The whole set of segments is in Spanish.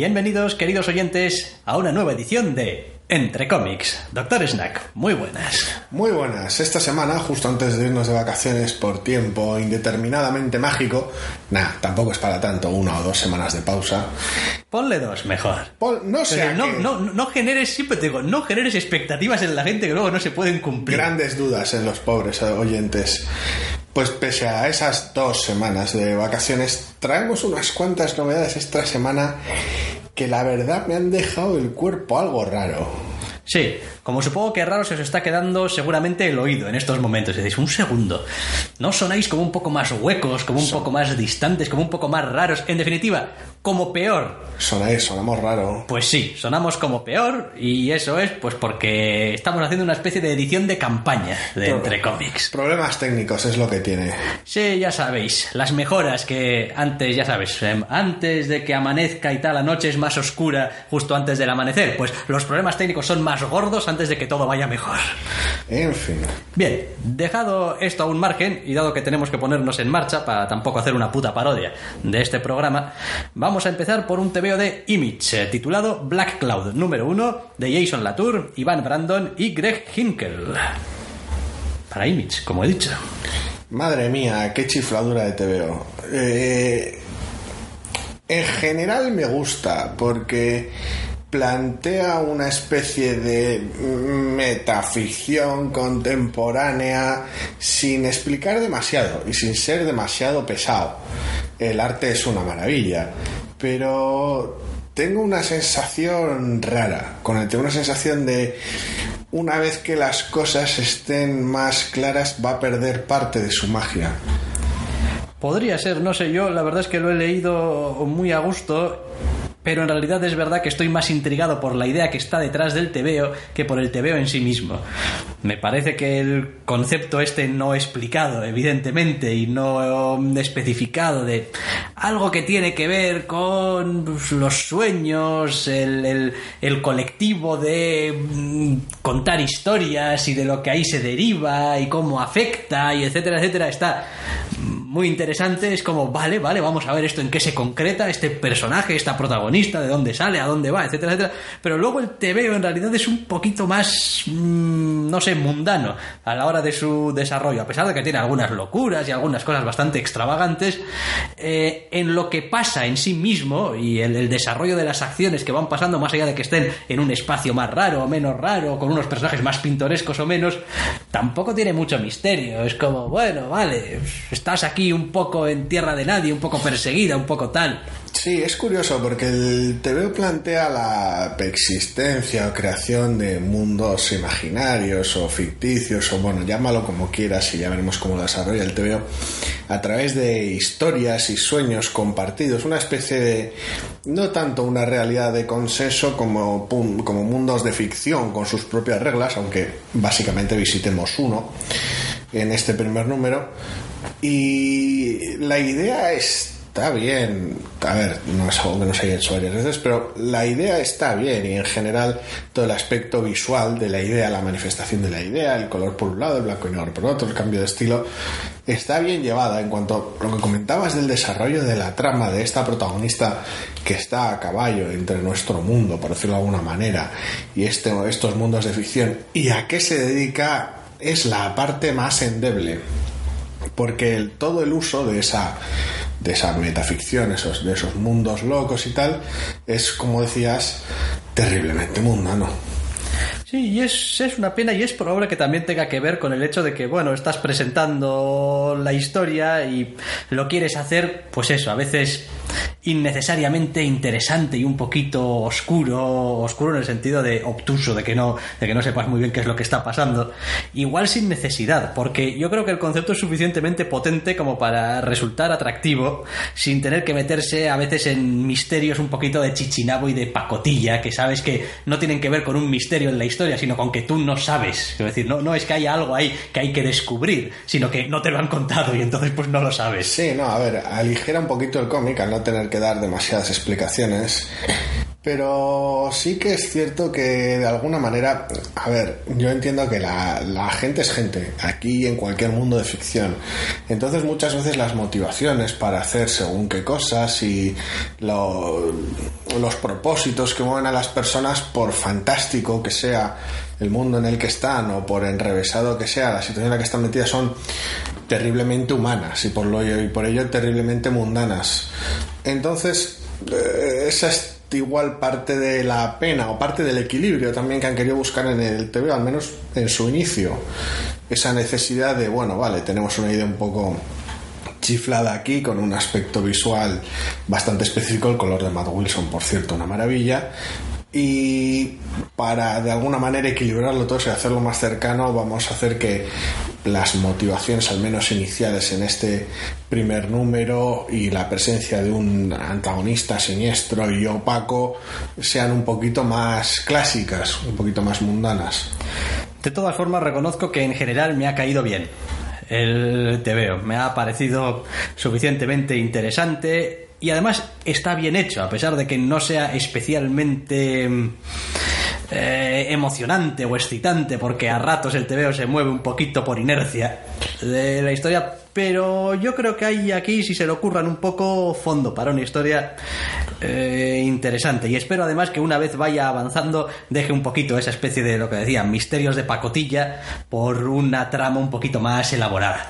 Bienvenidos, queridos oyentes, a una nueva edición de Entre cómics. Doctor Snack, muy buenas. Muy buenas. Esta semana, justo antes de irnos de vacaciones por tiempo indeterminadamente mágico, nah, tampoco es para tanto, una o dos semanas de pausa. Ponle dos, mejor. Pon- no sé, no, no, no generes, siempre te digo, no generes expectativas en la gente que luego no se pueden cumplir. grandes dudas en los pobres oyentes. Pues pese a esas dos semanas de vacaciones, traemos unas cuantas novedades esta semana que la verdad me han dejado el cuerpo algo raro. Sí, como supongo que raro se os está quedando seguramente el oído en estos momentos. Decís, un segundo, ¿no sonáis como un poco más huecos, como un poco más distantes, como un poco más raros? En definitiva, como peor. Sonáis, sonamos raro. Pues sí, sonamos como peor y eso es pues porque estamos haciendo una especie de edición de campaña de Entre Cómics. Problemas técnicos es lo que tiene. Sí, ya sabéis, las mejoras que antes, ya sabes, em, antes de que amanezca y tal, la noche es más oscura justo antes del amanecer, pues los problemas técnicos son más gordos antes de que todo vaya mejor. En fin. Bien, dejado esto a un margen y dado que tenemos que ponernos en marcha para tampoco hacer una puta parodia de este programa, vamos a empezar por un TVO de Image eh, titulado Black Cloud número 1 de Jason Latour, Ivan Brandon y Greg Hinkel. Para Image, como he dicho. Madre mía, qué chifladura de TVO. Eh, en general me gusta porque plantea una especie de metaficción contemporánea sin explicar demasiado y sin ser demasiado pesado. El arte es una maravilla, pero tengo una sensación rara con el tengo una sensación de una vez que las cosas estén más claras va a perder parte de su magia. Podría ser, no sé, yo la verdad es que lo he leído muy a gusto, pero en realidad es verdad que estoy más intrigado por la idea que está detrás del tebeo que por el tebeo en sí mismo. Me parece que el concepto este no explicado, evidentemente, y no especificado de algo que tiene que ver con pues, los sueños, el, el- el colectivo de mm, contar historias y de lo que ahí se deriva y cómo afecta y etcétera, etcétera, está muy interesante. Es como, vale, vale, vamos a ver esto en qué se concreta, este personaje, esta protagonista, de dónde sale, a dónde va, etcétera, etcétera. Pero luego el TVO en realidad es un poquito más, mm, no sé, mundano a la hora de su desarrollo. A pesar de que tiene algunas locuras y algunas cosas bastante extravagantes, eh, en lo que pasa en sí mismo y el, el desarrollo de las acciones que van pasando, más allá de que estén en un espacio más raro o menos raro, con unos personajes más pintorescos o menos, tampoco tiene mucho misterio. Es como, bueno, vale, estás aquí un poco en tierra de nadie, un poco perseguida, un poco tal. Sí, es curioso porque el TVO plantea la existencia o creación de mundos imaginarios o ficticios o bueno, llámalo como quieras y ya veremos cómo lo desarrolla el TVO a través de historias y sueños compartidos, una especie de no tanto una realidad de consenso como, como mundos de ficción con sus propias reglas, aunque básicamente visitemos uno en este primer número y la idea está bien. A ver, no es algo que no se haya hecho varias veces, pero la idea está bien y en general todo el aspecto visual de la idea, la manifestación de la idea, el color por un lado, el blanco y negro por otro, el cambio de estilo, está bien llevada en cuanto a lo que comentabas del desarrollo de la trama de esta protagonista que está a caballo entre nuestro mundo, por decirlo de alguna manera, y este, estos mundos de ficción, y a qué se dedica es la parte más endeble porque todo el uso de esa de esa metaficción, esos, de esos mundos locos y tal, es como decías, terriblemente mundano. Sí, y es, es una pena y es probable que también tenga que ver con el hecho de que, bueno, estás presentando la historia y lo quieres hacer, pues eso, a veces innecesariamente interesante y un poquito oscuro, oscuro en el sentido de obtuso, de que no, de que no sepas muy bien qué es lo que está pasando. Igual sin necesidad, porque yo creo que el concepto es suficientemente potente como para resultar atractivo, sin tener que meterse a veces en misterios un poquito de chichinabo y de pacotilla, que sabes que no tienen que ver con un misterio en la historia, sino con que tú no sabes. Es decir, no, no es que haya algo ahí que hay que descubrir, sino que no te lo han contado y entonces pues no lo sabes. Sí, no, a ver, aligera un poquito el cómic al no tener que dar demasiadas explicaciones, Pero sí que es cierto que de alguna manera, a ver, yo entiendo que la, gente es gente, aquí en cualquier mundo de ficción. Entonces muchas veces las motivaciones para hacer según qué cosas y lo- los propósitos que mueven a las personas, por fantástico que sea el mundo en el que están o por enrevesado que sea la situación en la que están metidas, son terriblemente humanas y por, lo, y por ello terriblemente mundanas. Entonces, eh, esa es igual parte de la pena o parte del equilibrio también que han querido buscar en el TV, al menos en su inicio. Esa necesidad de, bueno, vale, tenemos una idea un poco chiflada aquí con un aspecto visual bastante específico, el color de Matt Wilson, por cierto, una maravilla. Y para de alguna manera equilibrarlo todo y hacerlo más cercano, vamos a hacer que las motivaciones, al menos iniciales en este primer número, y la presencia de un antagonista siniestro y opaco sean un poquito más clásicas, un poquito más mundanas. De todas formas, reconozco que en general me ha caído bien el TVO. Me ha parecido suficientemente interesante y además está bien hecho, a pesar de que no sea especialmente mm, eh, emocionante o excitante, porque a ratos el TVO se mueve un poquito por inercia de la historia. Pero yo creo que hay aquí, si se le ocurran un poco, fondo para una historia eh, interesante. Y espero además que una vez vaya avanzando, deje un poquito esa especie de lo que decían, misterios de pacotilla, por una trama un poquito más elaborada.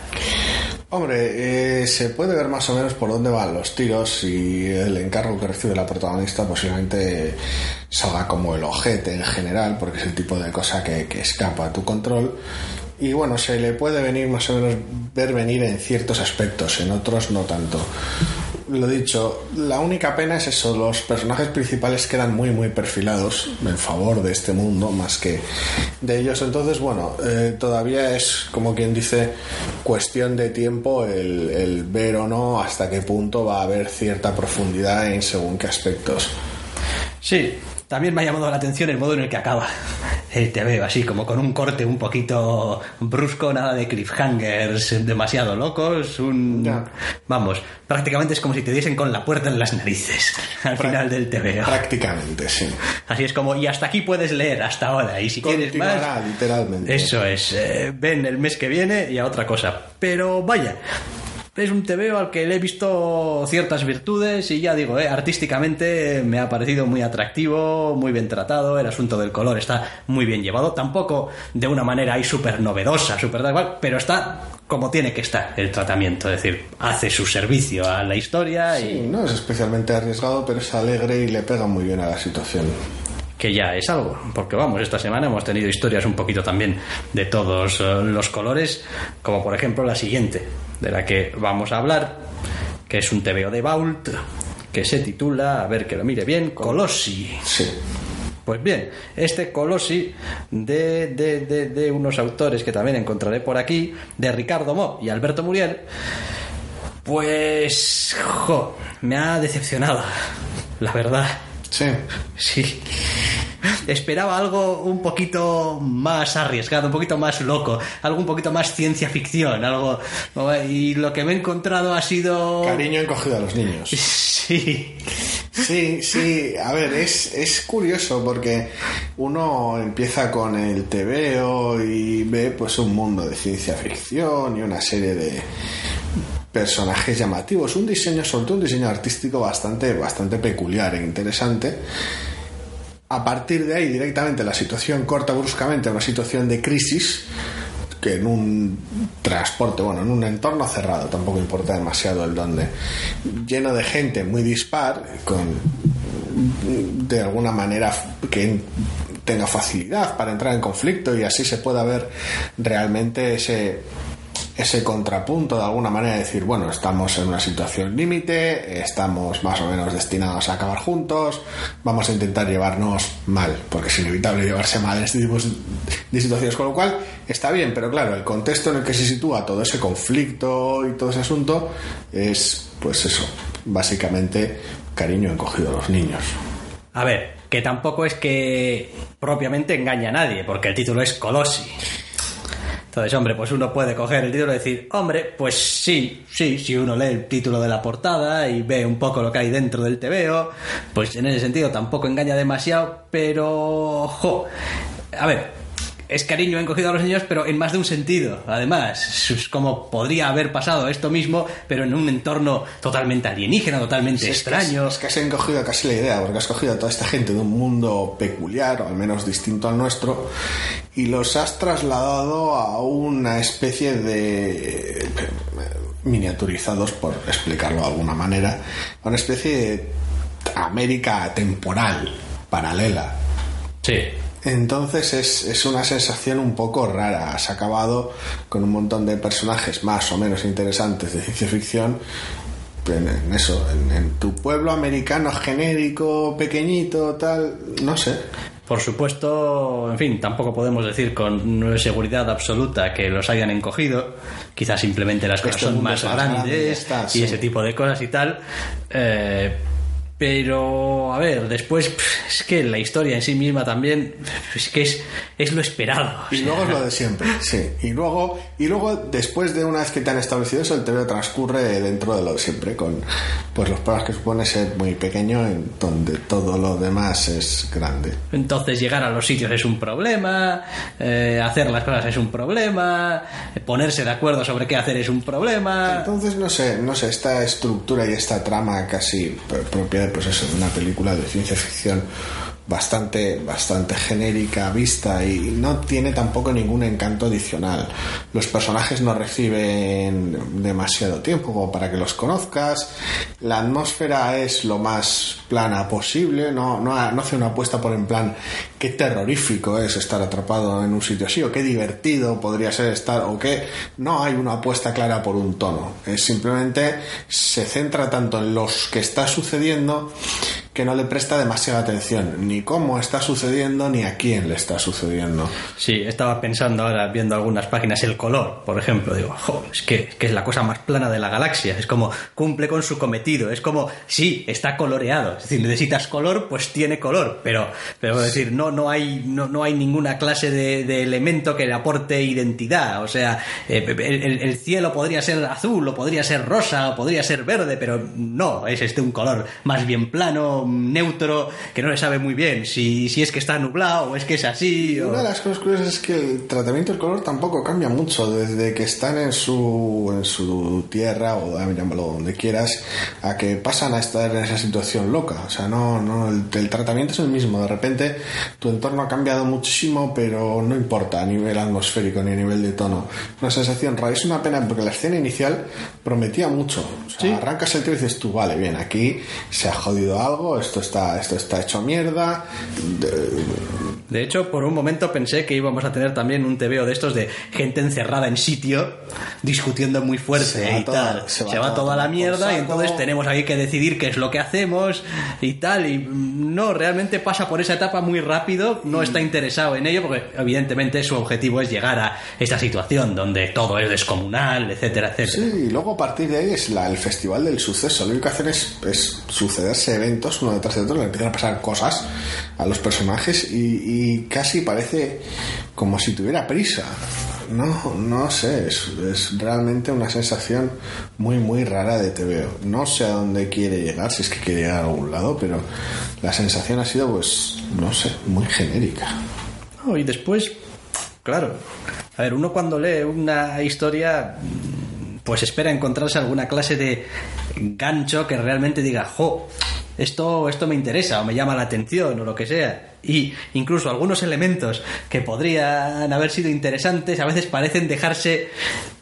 Hombre, eh, se puede ver más o menos por dónde van los tiros y el encargo que recibe la protagonista posiblemente salga como el ojete en general, porque es el tipo de cosa que, que escapa a tu control. Y bueno, se le puede venir más o menos ver venir en ciertos aspectos, en otros no tanto. Lo dicho, la única pena es eso, los personajes principales quedan muy muy perfilados en favor de este mundo más que de ellos. Entonces, bueno, eh, todavía es como quien dice cuestión de tiempo el, el ver o no hasta qué punto va a haber cierta profundidad en según qué aspectos. Sí, también me ha llamado la atención el modo en el que acaba el TV, así como con un corte un poquito brusco, nada de cliffhangers demasiado locos, un... Ya. Vamos, prácticamente es como si te diesen con la puerta en las narices al final del TV. Prácticamente, sí. Así es como, y hasta aquí puedes leer, hasta ahora, y si quieres más... literalmente. Eso es, eh, ven el mes que viene y a otra cosa. Pero vaya, es un TVO al que le he visto ciertas virtudes y ya digo, eh, artísticamente me ha parecido muy atractivo, muy bien tratado, el asunto del color está muy bien llevado, tampoco de una manera ahí súper novedosa, súper da igual, pero está como tiene que estar el tratamiento, es decir, hace su servicio a la historia y Sí, no es especialmente arriesgado, pero es alegre y le pega muy bien a la situación. que ya es algo, porque vamos, esta semana hemos tenido historias un poquito también de todos eh, los colores, como por ejemplo la siguiente, de la que vamos a hablar, que es un TVO de Vault, que se titula, a ver que lo mire bien, Colossi. Sí. Pues bien, este Colossi de, de, de, de unos autores que también encontraré por aquí, de Ricardo Mo y Alberto Muriel, pues, jo, me ha decepcionado, la verdad. Sí. Sí. Esperaba algo un poquito más arriesgado, un poquito más loco, algo un poquito más ciencia ficción, algo y lo que me he encontrado ha sido Cariño encogido a los niños. Sí. Sí, sí, a ver, es, es curioso porque uno empieza con el TVO y ve pues un mundo de ciencia ficción y una serie de personajes llamativos, un diseño, sobre todo un diseño artístico bastante, bastante peculiar e interesante. A partir de ahí directamente la situación corta bruscamente a una situación de crisis que en un transporte, bueno, en un entorno cerrado, tampoco importa demasiado el dónde, lleno de gente muy dispar, con de alguna manera que tenga facilidad para entrar en conflicto y así se pueda ver realmente ese ese contrapunto de alguna manera de decir, bueno, estamos en una situación límite, estamos más o menos destinados a acabar juntos, vamos a intentar llevarnos mal, porque es inevitable llevarse mal en este tipo de situaciones, con lo cual está bien, pero claro, el contexto en el que se sitúa todo ese conflicto y todo ese asunto es, pues eso, básicamente cariño encogido a los niños. A ver, que tampoco es que propiamente engaña a nadie, porque el título es Colossi. Entonces, hombre, pues uno puede coger el título y decir, hombre, pues sí, sí, si uno lee el título de la portada y ve un poco lo que hay dentro del TVO, pues en ese sentido tampoco engaña demasiado, pero, jo, a ver, es cariño encogido a los niños, pero en más de un sentido. Además, es como podría haber pasado esto mismo, pero en un entorno totalmente alienígena, totalmente extraño. Es que, has encogido casi la idea, porque has cogido a toda esta gente de un mundo peculiar, o al menos distinto al nuestro, y los has trasladado a una especie de miniaturizados, por explicarlo de alguna manera, a una especie de América temporal, paralela. Sí. Entonces es, es, una sensación un poco rara. Has acabado con un montón de personajes más o menos interesantes de ciencia ficción. En, eso, en, en, tu pueblo americano genérico, pequeñito, tal, no sé. Por supuesto, en fin, tampoco podemos decir con seguridad absoluta que los hayan encogido. Quizás simplemente las cosas son más, más grandes y sí. ese tipo de cosas y tal. Eh, pero, a ver, después es que la historia en sí misma también es que es, es lo esperado. Y luego es lo de siempre, sí. Y luego, y luego, después de una vez que te han establecido eso, el TV transcurre dentro de lo de siempre, con pues los pruebas que supone ser muy pequeño, en donde todo lo demás es grande. Entonces llegar a los sitios es un problema, eh, hacer las cosas es un problema, ponerse de acuerdo sobre qué hacer es un problema. Entonces, no sé, no sé, esta estructura y esta trama casi propia pues eso, una película de ciencia ficción bastante, bastante genérica vista y no tiene tampoco ningún encanto adicional. Los personajes no reciben demasiado tiempo como para que los conozcas. La atmósfera es lo más plana posible, no, no, no hace una apuesta por en plan qué terrorífico es estar atrapado en un sitio así o qué divertido podría ser estar o qué no hay una apuesta clara por un tono. Es simplemente se centra tanto en los que está sucediendo que no le presta demasiada atención, ni cómo está sucediendo, ni a quién le está sucediendo. Sí, estaba pensando ahora, viendo algunas páginas, el color, por ejemplo, digo, jo, es, que, que, es la cosa más plana de la galaxia, es como cumple con su cometido, es como, sí, está coloreado, es decir, necesitas color, pues tiene color, pero, pero es decir, no, no, hay, no, no hay ninguna clase de, de elemento que le aporte identidad, o sea, eh, el, el, cielo podría ser azul, o podría ser rosa, o podría ser verde, pero no, es este un color más bien plano, neutro que no le sabe muy bien si, si es que está nublado o es que es así. O... Una de las cosas curiosas es que el tratamiento del color tampoco cambia mucho desde que están en su, en su tierra o llámalo donde quieras a que pasan a estar en esa situación loca. O sea, no, no el, el, tratamiento es el mismo. De repente tu entorno ha cambiado muchísimo, pero no importa a nivel atmosférico ni a nivel de tono. Una sensación rara. Es una pena porque la escena inicial prometía mucho. O sea, ¿Sí? arrancas el tío y dices tú, vale, bien, aquí se ha jodido algo, esto está, esto está hecho mierda. De... de... hecho, por un momento pensé que íbamos a tener también un TVO de estos de gente encerrada en sitio, discutiendo muy fuerte y toda, tal. Se va, se va toda, toda la mierda y entonces tenemos ahí que decidir qué es lo que hacemos y tal. Y no, realmente pasa por esa etapa muy rápido, no está interesado en ello porque evidentemente su objetivo es llegar a esta situación donde todo es descomunal, etcétera, etcétera. Sí, y luego a partir de ahí es la, el festival del suceso. Lo único que hacen es, es sucederse eventos uno detrás de otro, le empiezan a pasar cosas a los personajes y, y casi parece como si tuviera prisa. No, no sé, es, es, realmente una sensación muy, muy rara de TVO. No sé a dónde quiere llegar, si es que quiere llegar a algún lado, pero la sensación ha sido, pues, no sé, muy genérica. Oh, y después, claro, a ver, uno cuando lee una historia, pues espera encontrarse alguna clase de gancho que realmente diga, jo, esto, esto me interesa o me llama la atención o lo que sea. Y incluso algunos elementos que podrían haber sido interesantes a veces parecen dejarse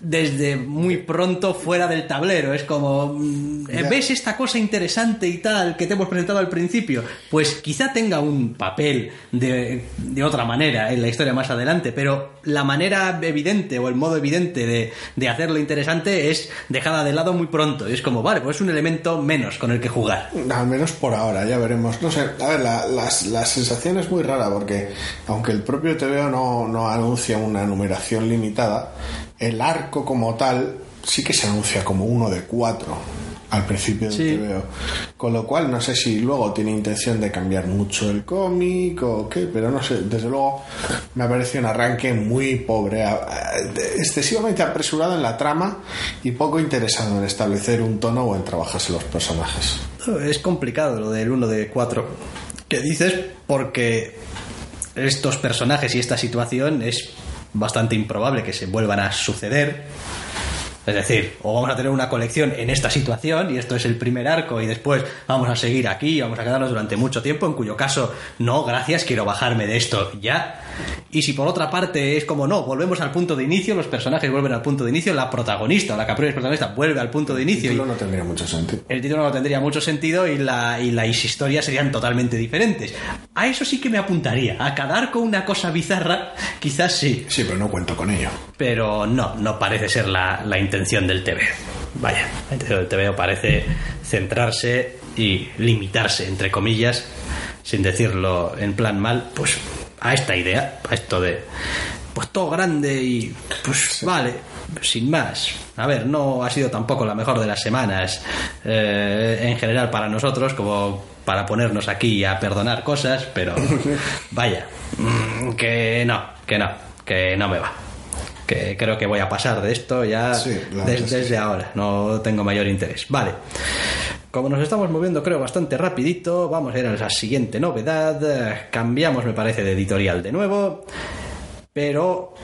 desde muy pronto fuera del tablero. Es como, ¿ves esta cosa interesante y tal que te hemos presentado al principio? Pues quizá tenga un papel de, de otra manera en la historia más adelante, pero la manera evidente o el modo evidente de, de hacerlo interesante es dejada de lado muy pronto. Y es como, vale, pues es un elemento menos con el que jugar. Al menos por ahora, ya veremos. No sé, a ver, la, las, la sensación es muy rara porque, aunque el propio TVO no, no anuncia una numeración limitada, el arco como tal sí que se anuncia como uno de cuatro al principio del Sí. TVO. Con lo cual, no sé si luego tiene intención de cambiar mucho el cómic o qué, pero no sé. Desde luego, me ha parecido un arranque muy pobre, excesivamente apresurado en la trama y poco interesado en establecer un tono o en trabajarse los personajes. Es complicado lo del 1 de 4 que dices porque estos personajes y esta situación es bastante improbable que se vuelvan a suceder. Es decir, o vamos a tener una colección en esta situación y esto es el primer arco y después vamos a seguir aquí, vamos a quedarnos durante mucho tiempo, en cuyo caso, no, gracias, quiero bajarme de esto ya. Y si por otra parte es como no, volvemos al punto de inicio, los personajes vuelven al punto de inicio, la protagonista o la que es protagonista vuelve al punto de El inicio y título no tendría mucho sentido. el título no tendría mucho sentido y, la, y las historias serían totalmente diferentes. A eso sí que me apuntaría. A cada arco una cosa bizarra, quizás sí. Sí, pero no cuento con ello. Pero no, no parece ser la, la intención del TV. Vaya, la intención del TV parece centrarse y limitarse, entre comillas, sin decirlo en plan mal, pues a esta idea, a esto de pues todo grande y pues vale, sin más. A ver, no ha sido tampoco la mejor de las semanas eh, en general para nosotros, como para ponernos aquí a perdonar cosas, pero vaya, mm, que no, que no, que no me va. Que creo que voy a pasar de esto ya Sí, des- desde ahora, no tengo mayor interés. Vale. Como nos estamos moviendo, creo, bastante rapidito, vamos a ir a la siguiente novedad. Cambiamos, me parece, de editorial de nuevo. Pero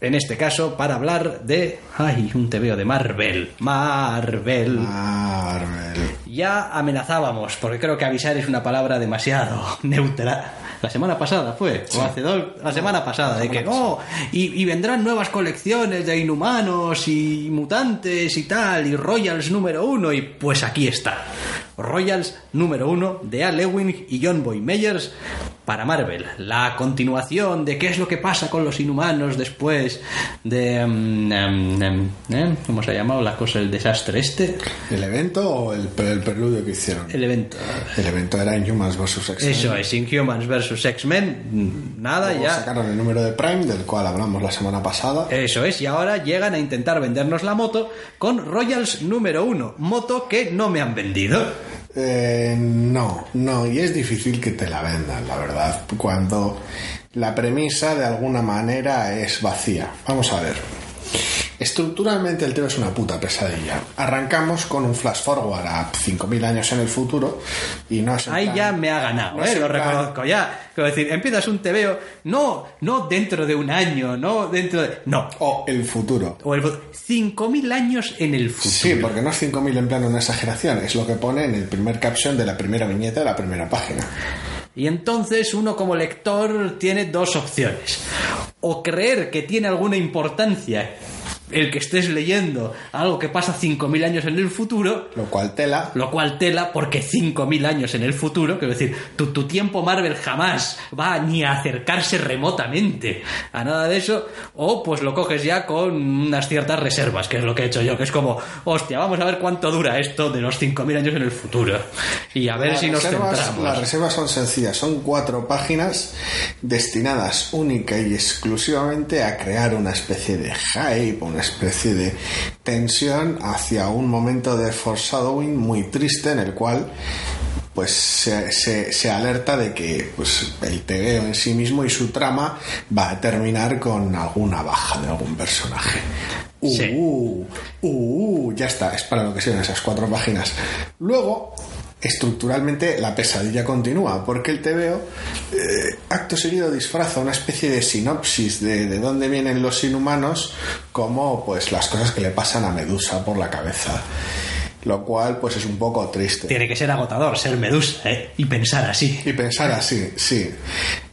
en este caso, para hablar de. ¡Ay! Un tebeo de Marvel. Marvel. Marvel. Ya amenazábamos, porque creo que avisar es una palabra demasiado neutra. La semana pasada fue, o hace dos, la semana pasada, de que, oh, y, y vendrán nuevas colecciones de inhumanos y mutantes y tal, y Royals número uno, y pues aquí está. Royals número uno de Al Ewing y John Boy Meyers para Marvel. La continuación de qué es lo que pasa con los inhumanos después de... mm, em, em, ¿eh? ¿Cómo se ha llamado la cosa, el desastre este? ¿El evento o el, el preludio que hicieron? El evento. El evento era Inhumans vs. X-Men. Eso es, Inhumans vs. X-Men, nada, Luego ya. sacaron el número de Prime, del cual hablamos la semana pasada. Eso es, y ahora llegan a intentar vendernos la moto con Royals número uno, moto que no me han vendido. Eh, no, no, y es difícil que te la vendan, la verdad, cuando la premisa de alguna manera es vacía. Vamos a ver. Estructuralmente el tema es una puta pesadilla. Arrancamos con un flash forward a 5.000 años en el futuro y no es Ahí plan- ya me ha ganado, no eh, es lo plan- reconozco ya. Quiero decir, empiezas un TVO, no, no dentro de un año, no dentro de... No, O el futuro. o el... 5.000 años en el futuro. Sí, porque no es 5.000 en plano una exageración, es lo que pone en el primer caption de la primera viñeta de la primera página. Y entonces uno como lector tiene dos opciones. O creer que tiene alguna importancia el que estés leyendo algo que pasa 5.000 años en el futuro, Lo cual tela. lo cual tela porque 5.000 años en el futuro, quiero decir, tu, tu tiempo Marvel jamás va ni a acercarse remotamente a nada de eso, o pues lo coges ya con unas ciertas reservas, que es lo que he hecho yo, que es como, hostia, vamos a ver cuánto dura esto de los 5.000 años en el futuro. Y a ver Las si nos centramos. Las reservas son sencillas, son cuatro páginas destinadas única y exclusivamente a crear una especie de hype, una especie de tensión hacia un momento de foreshadowing muy triste en el cual pues se, se- se alerta de que pues, el TVO en sí mismo y su trama va a terminar con alguna baja de algún personaje. Uh, Sí. uh, uh, ya está, es para lo que sirven esas cuatro páginas. Luego, estructuralmente, la pesadilla continúa, porque el TVO, eh, acto seguido, disfraza una especie de sinopsis de, de dónde vienen los inhumanos, como pues las cosas que le pasan a Medusa por la cabeza. Lo cual, pues es un poco triste. Tiene que ser agotador ser medusa, ¿eh? Y pensar así. Y pensar así, sí.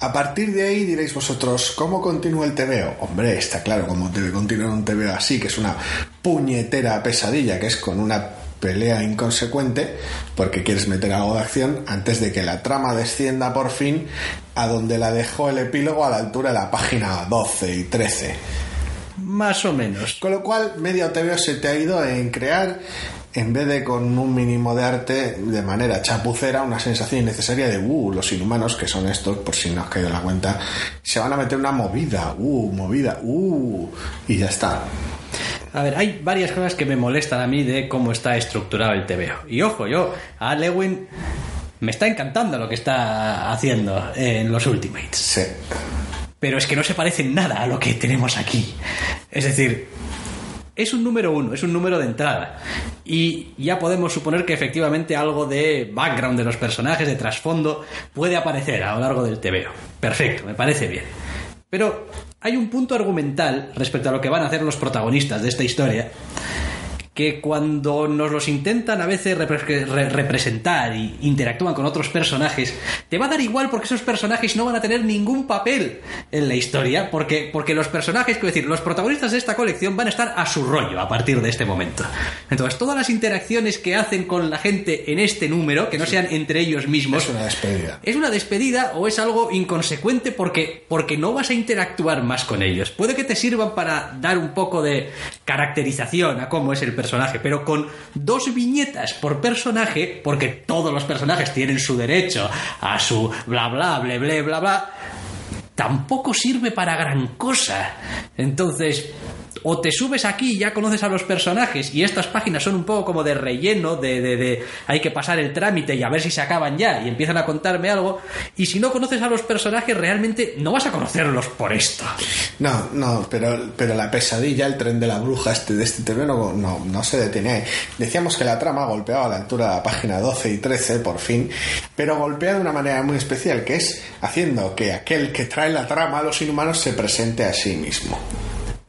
A partir de ahí diréis vosotros, ¿cómo continúa el TVO? Hombre, está claro cómo debe continuar un TVO así, que es una puñetera pesadilla, que es con una pelea inconsecuente, porque quieres meter algo de acción antes de que la trama descienda por fin a donde la dejó el epílogo a la altura de la página 12 y 13. Más o menos. Con lo cual, medio TVO se te ha ido en crear, en vez de con un mínimo de arte, de manera chapucera, una sensación innecesaria de, uh, los inhumanos, que son estos, por si no has caído en la cuenta, se van a meter una movida, uh, movida, uh, y ya está. A ver, hay varias cosas que me molestan a mí de cómo está estructurado el TVO. Y ojo, yo a Lewin me está encantando lo que está haciendo en los Ultimates. Sí. Pero es que no se parece en nada a lo que tenemos aquí. Es decir, es un número uno, es un número de entrada. Y ya podemos suponer que efectivamente algo de background de los personajes, de trasfondo, puede aparecer a lo largo del TVO. Perfecto, me parece bien. Pero hay un punto argumental respecto a lo que van a hacer los protagonistas de esta historia que cuando nos los intentan a veces repre- re- representar y interactúan con otros personajes, te va a dar igual porque esos personajes no van a tener ningún papel en la historia, porque, porque los personajes, quiero decir, los protagonistas de esta colección van a estar a su rollo a partir de este momento. Entonces, todas las interacciones que hacen con la gente en este número, que no sean entre ellos mismos, Es una despedida. ¿Es una despedida o es algo inconsecuente porque, porque no vas a interactuar más con ellos? Puede que te sirvan para dar un poco de caracterización a cómo es el personaje, pero con dos viñetas por personaje, porque todos los personajes tienen su derecho a su bla bla bla bla bla bla, tampoco sirve para gran cosa. Entonces, o te subes aquí y ya conoces a los personajes y estas páginas son un poco como de relleno, de, de, de hay que pasar el trámite y a ver si se acaban ya y empiezan a contarme algo. Y si no conoces a los personajes, realmente no vas a conocerlos por esto. No, no, pero, pero la pesadilla, el tren de la bruja este, de este TV no, no, no se detiene ahí. Decíamos que la trama golpeaba a la altura de la página 12 y 13, por fin, pero golpea de una manera muy especial, que es haciendo que aquel que trae la trama a los inhumanos se presente a sí mismo.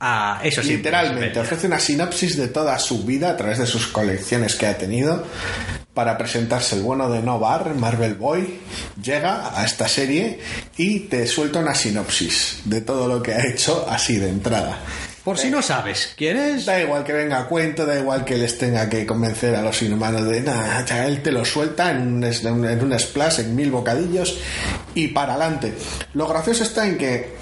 Ah, eso sí. Literalmente, ofrece una sinopsis de toda su vida a través de sus colecciones que ha tenido para presentarse el bueno de Novar, Marvel Boy, llega a esta serie y te suelta una sinopsis de todo lo que ha hecho así de entrada. Por si no sabes quién es. Da igual que venga a cuento, da igual que les tenga que convencer a los inhumanos de nada, él te lo suelta en un, en un splash, en mil bocadillos y para adelante. Lo gracioso está en que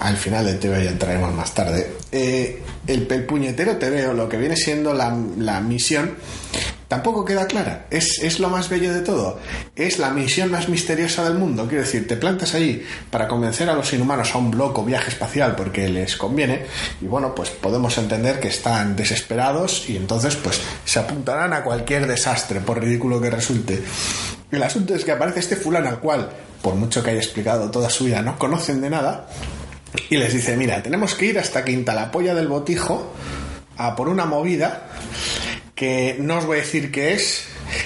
al final del TV ya entraremos más tarde. eh, el, el puñetero TVO, lo que viene siendo la, la misión, tampoco queda clara. Es, es lo más bello de todo. Es la misión más misteriosa del mundo. Quiero decir, te plantas allí para convencer a los inhumanos a un loco viaje espacial porque les conviene. Y bueno, pues podemos entender que están desesperados y entonces pues se apuntarán a cualquier desastre, por ridículo que resulte. El asunto es que aparece este fulano al cual, por mucho que haya explicado toda su vida, no conocen de nada. Y les dice, mira, tenemos que ir hasta Quinta la Polla del Botijo a por una movida que no os voy a decir qué es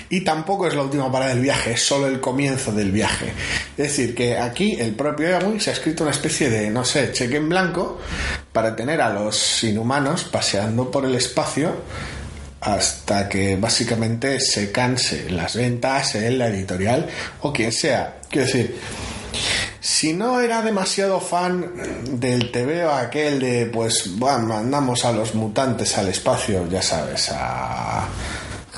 y tampoco es la última parada del viaje, es solo el comienzo del viaje. Es decir, que aquí el propio Eowyn se ha escrito una especie de, no sé, cheque en blanco para tener a los inhumanos paseando por el espacio hasta que básicamente se canse las ventas, él, la editorial o quien sea. Quiero decir, si no era demasiado fan del TVO aquel de, pues, bueno, mandamos a los mutantes al espacio, ya sabes, a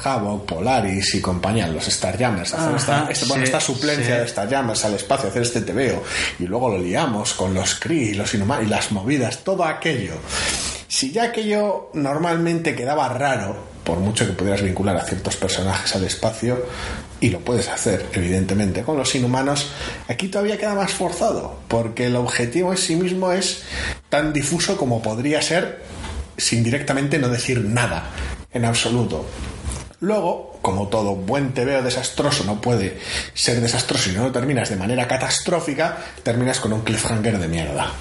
Havok, Polaris y compañía, los Starjammers, a hacer Ajá, esta, esta- bueno, esta suplencia sí. de Starjammers al espacio, hacer este TVO, y luego lo liamos con los Kree y los inhumanos y las movidas, todo aquello. Si ya aquello normalmente quedaba raro, por mucho que pudieras vincular a ciertos personajes al espacio, y lo puedes hacer, evidentemente, con los inhumanos, aquí todavía queda más forzado, porque el objetivo en sí mismo es tan difuso como podría ser sin directamente no decir nada, en absoluto. Luego, como todo buen TVO desastroso no puede ser desastroso y no lo terminas de manera catastrófica, terminas con un cliffhanger de mierda.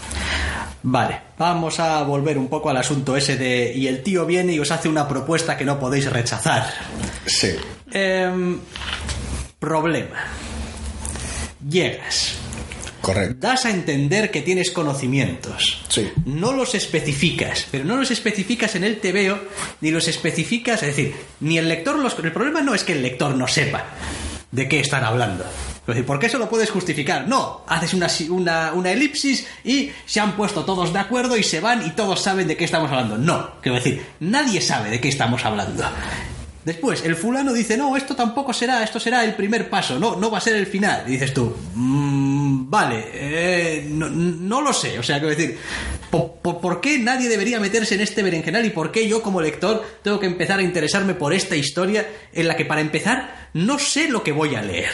Vale, vamos a volver un poco al asunto ese de y el tío viene y os hace una propuesta que no podéis rechazar. Sí. Em, problema. Llegas. Correcto. Das a entender que tienes conocimientos. Sí. No los especificas, pero no los especificas en el TVO, ni los especificas, es decir, ni el lector los... El problema no es que el lector no sepa de qué están hablando. Decir, porque eso lo puedes justificar. No, haces una, una, una elipsis y se han puesto todos de acuerdo y se van y todos saben de qué estamos hablando. No, quiero decir, nadie sabe de qué estamos hablando. Después, el fulano dice, no, esto tampoco será, esto será el primer paso, no, no va a ser el final. Y dices tú, "Mm, vale, eh, no, no lo sé. O sea, quiero decir, ¿por, por, por qué nadie debería meterse en este berenjenal y por qué yo como lector tengo que empezar a interesarme por esta historia en la que para empezar no sé lo que voy a leer?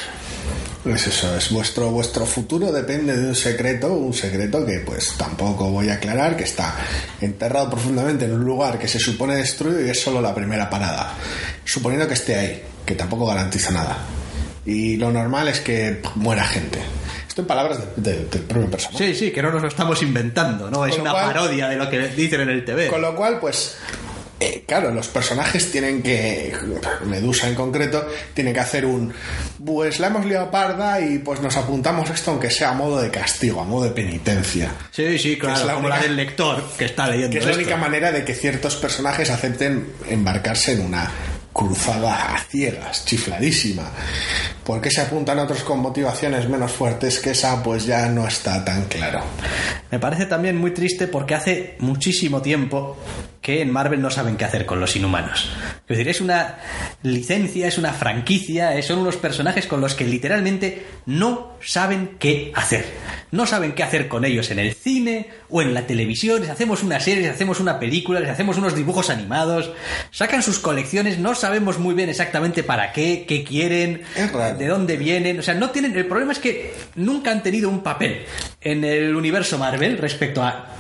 Pues eso, es vuestro, vuestro futuro depende de un secreto, un secreto que pues tampoco voy a aclarar, que está enterrado profundamente en un lugar que se supone destruido y es solo la primera parada. Suponiendo que esté ahí, que tampoco garantiza nada. Y lo normal es que muera gente. Esto en palabras de- de- del propio personaje. Sí, sí, que no nos lo estamos inventando, ¿no? Es Con una cual- parodia de lo que dicen en el TV. Con lo cual, pues, eh, claro, los personajes tienen que, Medusa en concreto, tiene que hacer un, pues la hemos liado parda y pues nos apuntamos esto aunque sea a modo de castigo, a modo de penitencia. Sí, sí, claro, es la como única- la del lector que está leyendo Que es la esto. única manera de que ciertos personajes acepten embarcarse en una cruzada a ciegas, chifladísima. ¿Por qué se apuntan otros con motivaciones menos fuertes que esa? Pues ya no está tan claro. Me parece también muy triste porque hace muchísimo tiempo que en Marvel no saben qué hacer con los inhumanos. Es decir, es una licencia, es una franquicia, eh, son unos personajes con los que literalmente no saben qué hacer. No saben qué hacer con ellos en el cine o en la televisión. Les hacemos una serie, les hacemos una película, les hacemos unos dibujos animados. Sacan sus colecciones, no sabemos muy bien exactamente para qué, qué quieren, de dónde vienen. O sea, no tienen. El problema es que nunca han tenido un papel en el universo Marvel respecto a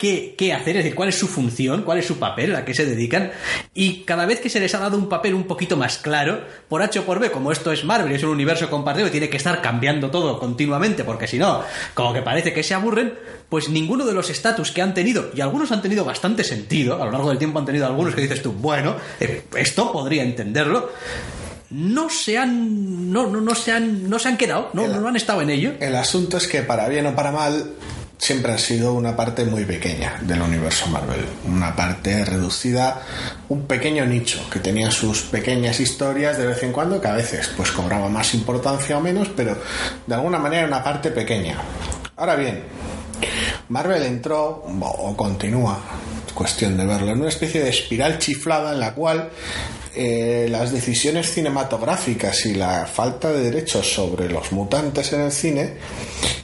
qué, qué hacer, es decir, cuál es su función, cuál es su papel, a qué se dedican. Y cada vez que se les ha dado un papel un poquito más claro, por H o por B, como esto es Marvel, es un universo compartido y tiene que estar cambiando todo continuamente, porque si no, como que parece que se aburren, pues ninguno de los estatus que han tenido, y algunos han tenido bastante sentido, a lo largo del tiempo han tenido algunos que dices tú, bueno, eh, esto podría entenderlo. No se han. No, no, no se han. No se han quedado. No, no han estado en ello. El asunto es que para bien o para mal siempre han sido una parte muy pequeña del universo Marvel, una parte reducida, un pequeño nicho que tenía sus pequeñas historias de vez en cuando que a veces pues cobraba más importancia o menos, pero de alguna manera una parte pequeña. Ahora bien, Marvel entró o continúa, es cuestión de verlo, en una especie de espiral chiflada en la cual eh, las decisiones cinematográficas y la falta de derechos sobre los mutantes en el cine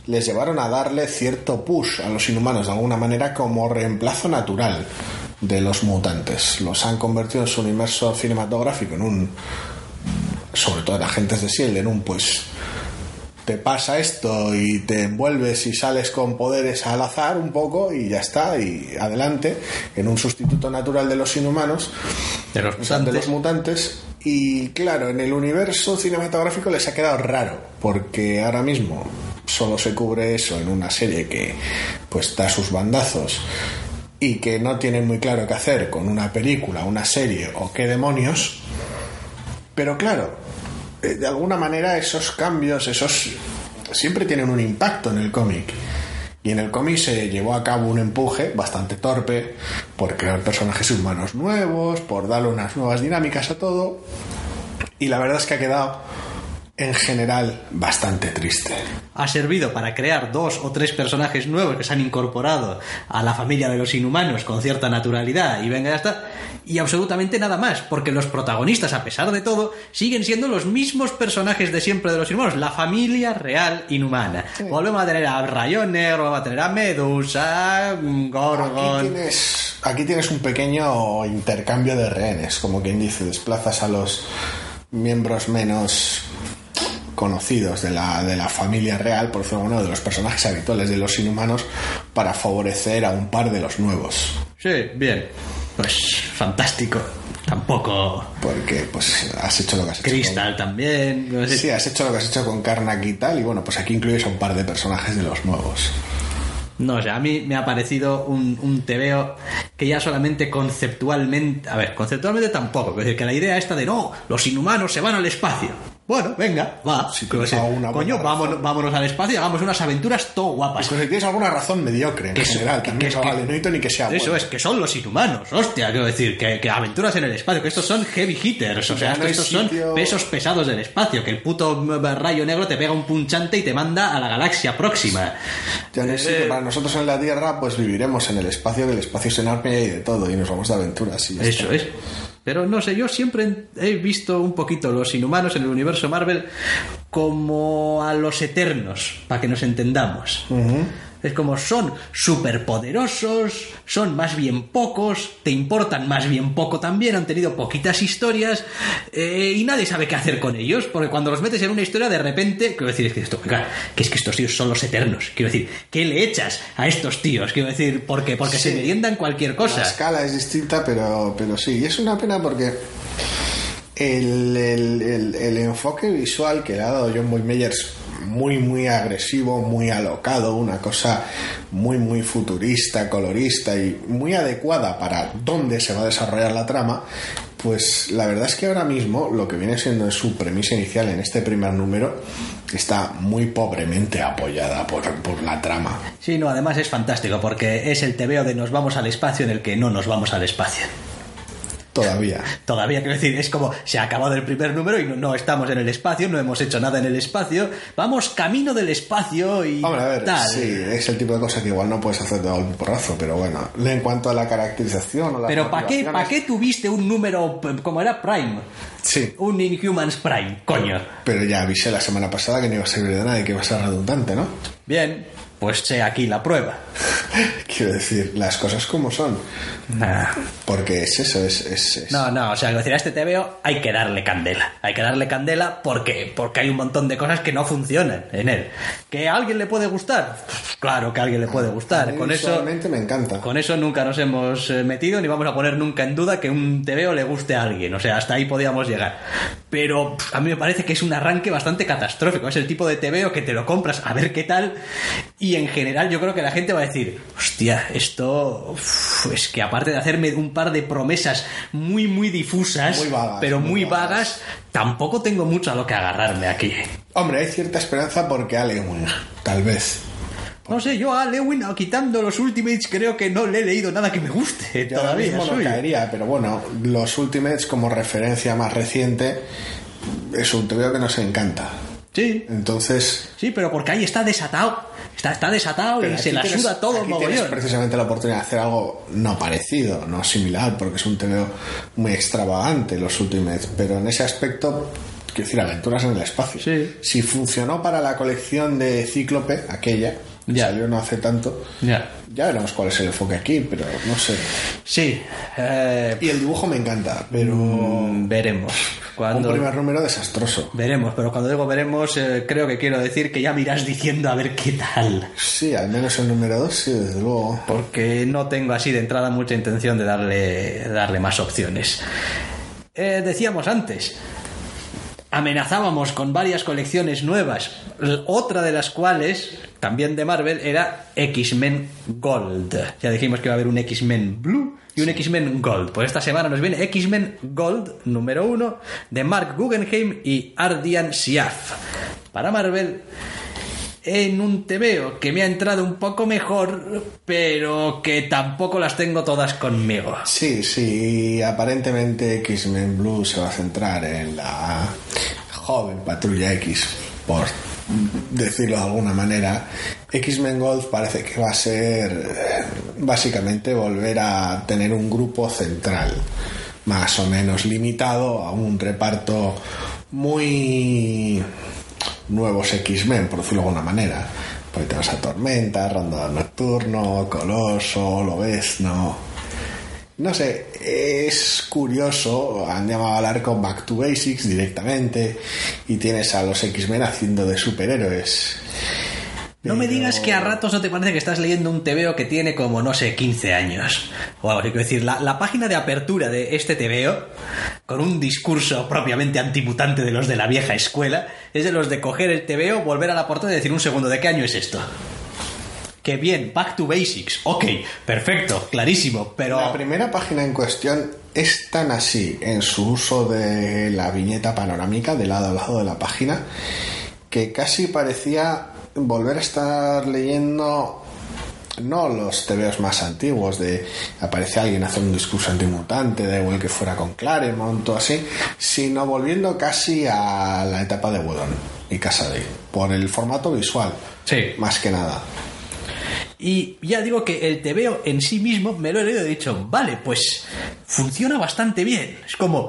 les llevaron a darle cierto push a los inhumanos de alguna manera como reemplazo natural de los mutantes. Los han convertido en su universo cinematográfico en un, sobre todo en agentes de S.H.I.E.L.D., en un pues te pasa esto y te envuelves y sales con poderes al azar un poco y ya está, y adelante, en un sustituto natural de los inhumanos, De los de mutantes. los mutantes. Y claro, en el universo cinematográfico les ha quedado raro, porque ahora mismo solo se cubre eso en una serie que pues da sus bandazos y que no tienen muy claro qué hacer con una película, una serie o qué demonios. Pero claro, de alguna manera esos cambios, esos siempre tienen un impacto en el cómic. Y en el cómic se llevó a cabo un empuje bastante torpe por crear personajes humanos nuevos, por darle unas nuevas dinámicas a todo. Y la verdad es que ha quedado en general bastante triste. ha servido para crear dos o tres personajes nuevos que se han incorporado a la familia de los inhumanos con cierta naturalidad y venga ya está. Y absolutamente nada más porque los protagonistas a pesar de todo siguen siendo los mismos personajes de siempre de los inhumanos la familia real inhumana. Volvemos a tener a Rayón Negro vamos a tener a Medusa Aquí Gorgon tienes, aquí tienes un pequeño intercambio de rehenes, como quien dice, desplazas a los miembros menos conocidos de la, de la familia real, por decirlo uno de los personajes habituales de los inhumanos, para favorecer a un par de los nuevos. sí bien pues fantástico tampoco Porque pues has hecho lo que has hecho. Crystal también Sí, has hecho lo que has hecho con Karnak y tal, y bueno, pues aquí incluyes a un par de personajes de los nuevos. No sé, a mí me ha parecido un, un tebeo que ya solamente conceptualmente. A ver, conceptualmente tampoco. Es decir, que la idea esta de no, los inhumanos se van al espacio. Bueno, venga, va. Pero decir, a una coño, vámonos, vámonos al espacio y hagamos unas aventuras todo guapas. Pues si tienes alguna razón mediocre en Que general, que- también vale, no necesito ni que sea Eso bueno. es, que son los inhumanos, hostia, quiero decir, que, que aventuras en el espacio, que estos son heavy hitters, o sea, no estos sitio- son pesos pesados del espacio, que el puto rayo negro te pega un punchante y te manda a la galaxia próxima. Ya no Eh. Para nosotros en la Tierra, pues viviremos en el espacio, del espacio es enorme y de todo, y nos vamos de aventuras. Y Eso está. es. Pero no sé, yo siempre he visto un poquito los inhumanos en el universo Marvel como a los eternos, para que nos entendamos. Es como son superpoderosos, son más bien pocos, te importan más bien poco también, han tenido poquitas historias eh, y nadie sabe qué hacer con ellos, porque cuando los metes en una historia de repente, quiero decir, es que esto, oiga, que es que estos tíos son los eternos, quiero decir, ¿qué le echas a estos tíos? Quiero decir, ¿por qué? Porque Sí. se meriendan cualquier cosa. La escala es distinta, pero, pero sí. Y es una pena porque el, el- el- el enfoque visual que le ha dado John Boymeyer es muy, muy agresivo, muy alocado, una cosa muy, muy futurista, colorista y muy adecuada para dónde se va a desarrollar la trama. Pues la verdad es que ahora mismo lo que viene siendo su premisa inicial en este primer número está muy pobremente apoyada por, por la trama. Sí, no, además es fantástico porque es el tebeo de nos vamos al espacio en el que no nos vamos al espacio. Todavía. Todavía, quiero decir, es como se ha acabado el primer número y no, no estamos en el espacio, no hemos hecho nada en el espacio, vamos camino del espacio y Hombre, a ver, tal. sí, es el tipo de cosa que igual no puedes hacer de un porrazo, pero bueno, en cuanto a la caracterización o la Pero ¿para qué, ¿para qué tuviste un número como era Prime? Sí, Un Inhumans Prime, coño. pero ya avisé la semana pasada que no iba a servir de nada y que iba a ser redundante, ¿no? Bien, pues sé aquí la prueba. Quiero decir, las cosas como son, Nah. porque es eso, es... es- es- No, no, o sea, decir, a este TVO hay que darle candela. Hay que darle candela porque, porque hay un montón de cosas que no funcionan en él. ¿Que a alguien le puede gustar? Claro que a alguien le puede A gustar. mí Con eso, me encanta. con eso nunca nos hemos eh, metido ni vamos a poner nunca en duda que un TVO le guste a alguien. O sea, hasta ahí podíamos llegar. Pero a mí me parece que es un arranque bastante catastrófico. Es el tipo de TVO que te lo compras a ver qué tal. Y en general yo creo que la gente va a decir, hostia, esto uf, es que aparte de hacerme un par de promesas muy, muy difusas, Muy vagas, pero muy muy vagas. vagas, tampoco tengo mucho a lo que agarrarme aquí. Hombre, hay cierta esperanza porque Alewin, tal vez. No sé, yo a Lewin, quitando los Ultimates, creo que no le he leído nada que me guste Yo ahora todavía. mismo no caería, pero bueno, los Ultimates como referencia más reciente es un TVO que nos encanta. Sí, Entonces, sí, pero porque ahí está desatado. Está, está desatado y se la tienes- suda todo aquí mogollón. precisamente la oportunidad de hacer algo no parecido, no similar, porque es un TVO muy extravagante los Ultimates, pero en ese aspecto, quiero decir, aventuras en el espacio. Sí. Si funcionó para la colección de Cíclope, aquella, que Ya. salió no hace tanto, Ya. Ya veremos cuál es el enfoque aquí, pero no sé. Sí, eh, Y el dibujo me encanta, pero mm, veremos. un Cuando, primer número desastroso. Veremos, pero cuando digo veremos, eh, creo que quiero decir que ya me irás diciendo a ver qué tal. Sí, al menos el número 2, sí, desde luego. Porque no tengo así de entrada mucha intención de darle, darle más opciones. Eh, decíamos antes, amenazábamos con varias colecciones nuevas, otra de las cuales, también de Marvel, era X-Men Gold. Ya dijimos que iba a haber un X-Men Blue y un X-Men Gold. Pues esta semana nos viene X-Men Gold número uno de Mark Guggenheim y Ardian Siaf. Para Marvel, en un TVO que me ha entrado un poco mejor, pero que tampoco las tengo todas conmigo. Sí, sí, aparentemente X-Men Blue se va a centrar en la joven Patrulla X, por decirlo de alguna manera. X-Men Gold parece que va a ser básicamente volver a tener un grupo central, más o menos limitado a un reparto muy nuevos X-Men, por decirlo de alguna manera. Porque tenemos a Tormenta, Rondador Nocturno, Coloso, Lobezno. No sé, es curioso, han llamado al arco Back to Basics directamente y tienes a los X-Men haciendo de superhéroes. No me digas que a ratos no te parece que estás leyendo un TVO que tiene como, no sé, 15 años. O algo. Quiero decir, la, la página de apertura de este TVO, con un discurso propiamente antimutante de los de la vieja escuela, es de los de coger el TVO, volver a la portada y decir un segundo, ¿de qué año es esto? Que bien, back to basics. Ok, perfecto, clarísimo, pero... La primera página en cuestión es tan así en su uso de la viñeta panorámica de lado a lado de la página que casi parecía volver a estar leyendo no los tebeos más antiguos de aparece alguien haciendo un discurso antimutante da igual que fuera con Claremont o así sino volviendo casi a la etapa de Whedon y Casaday por el formato visual Sí. más que nada Y ya digo que el TVO en sí mismo me lo he leído y he dicho, vale, pues funciona bastante bien. Es como,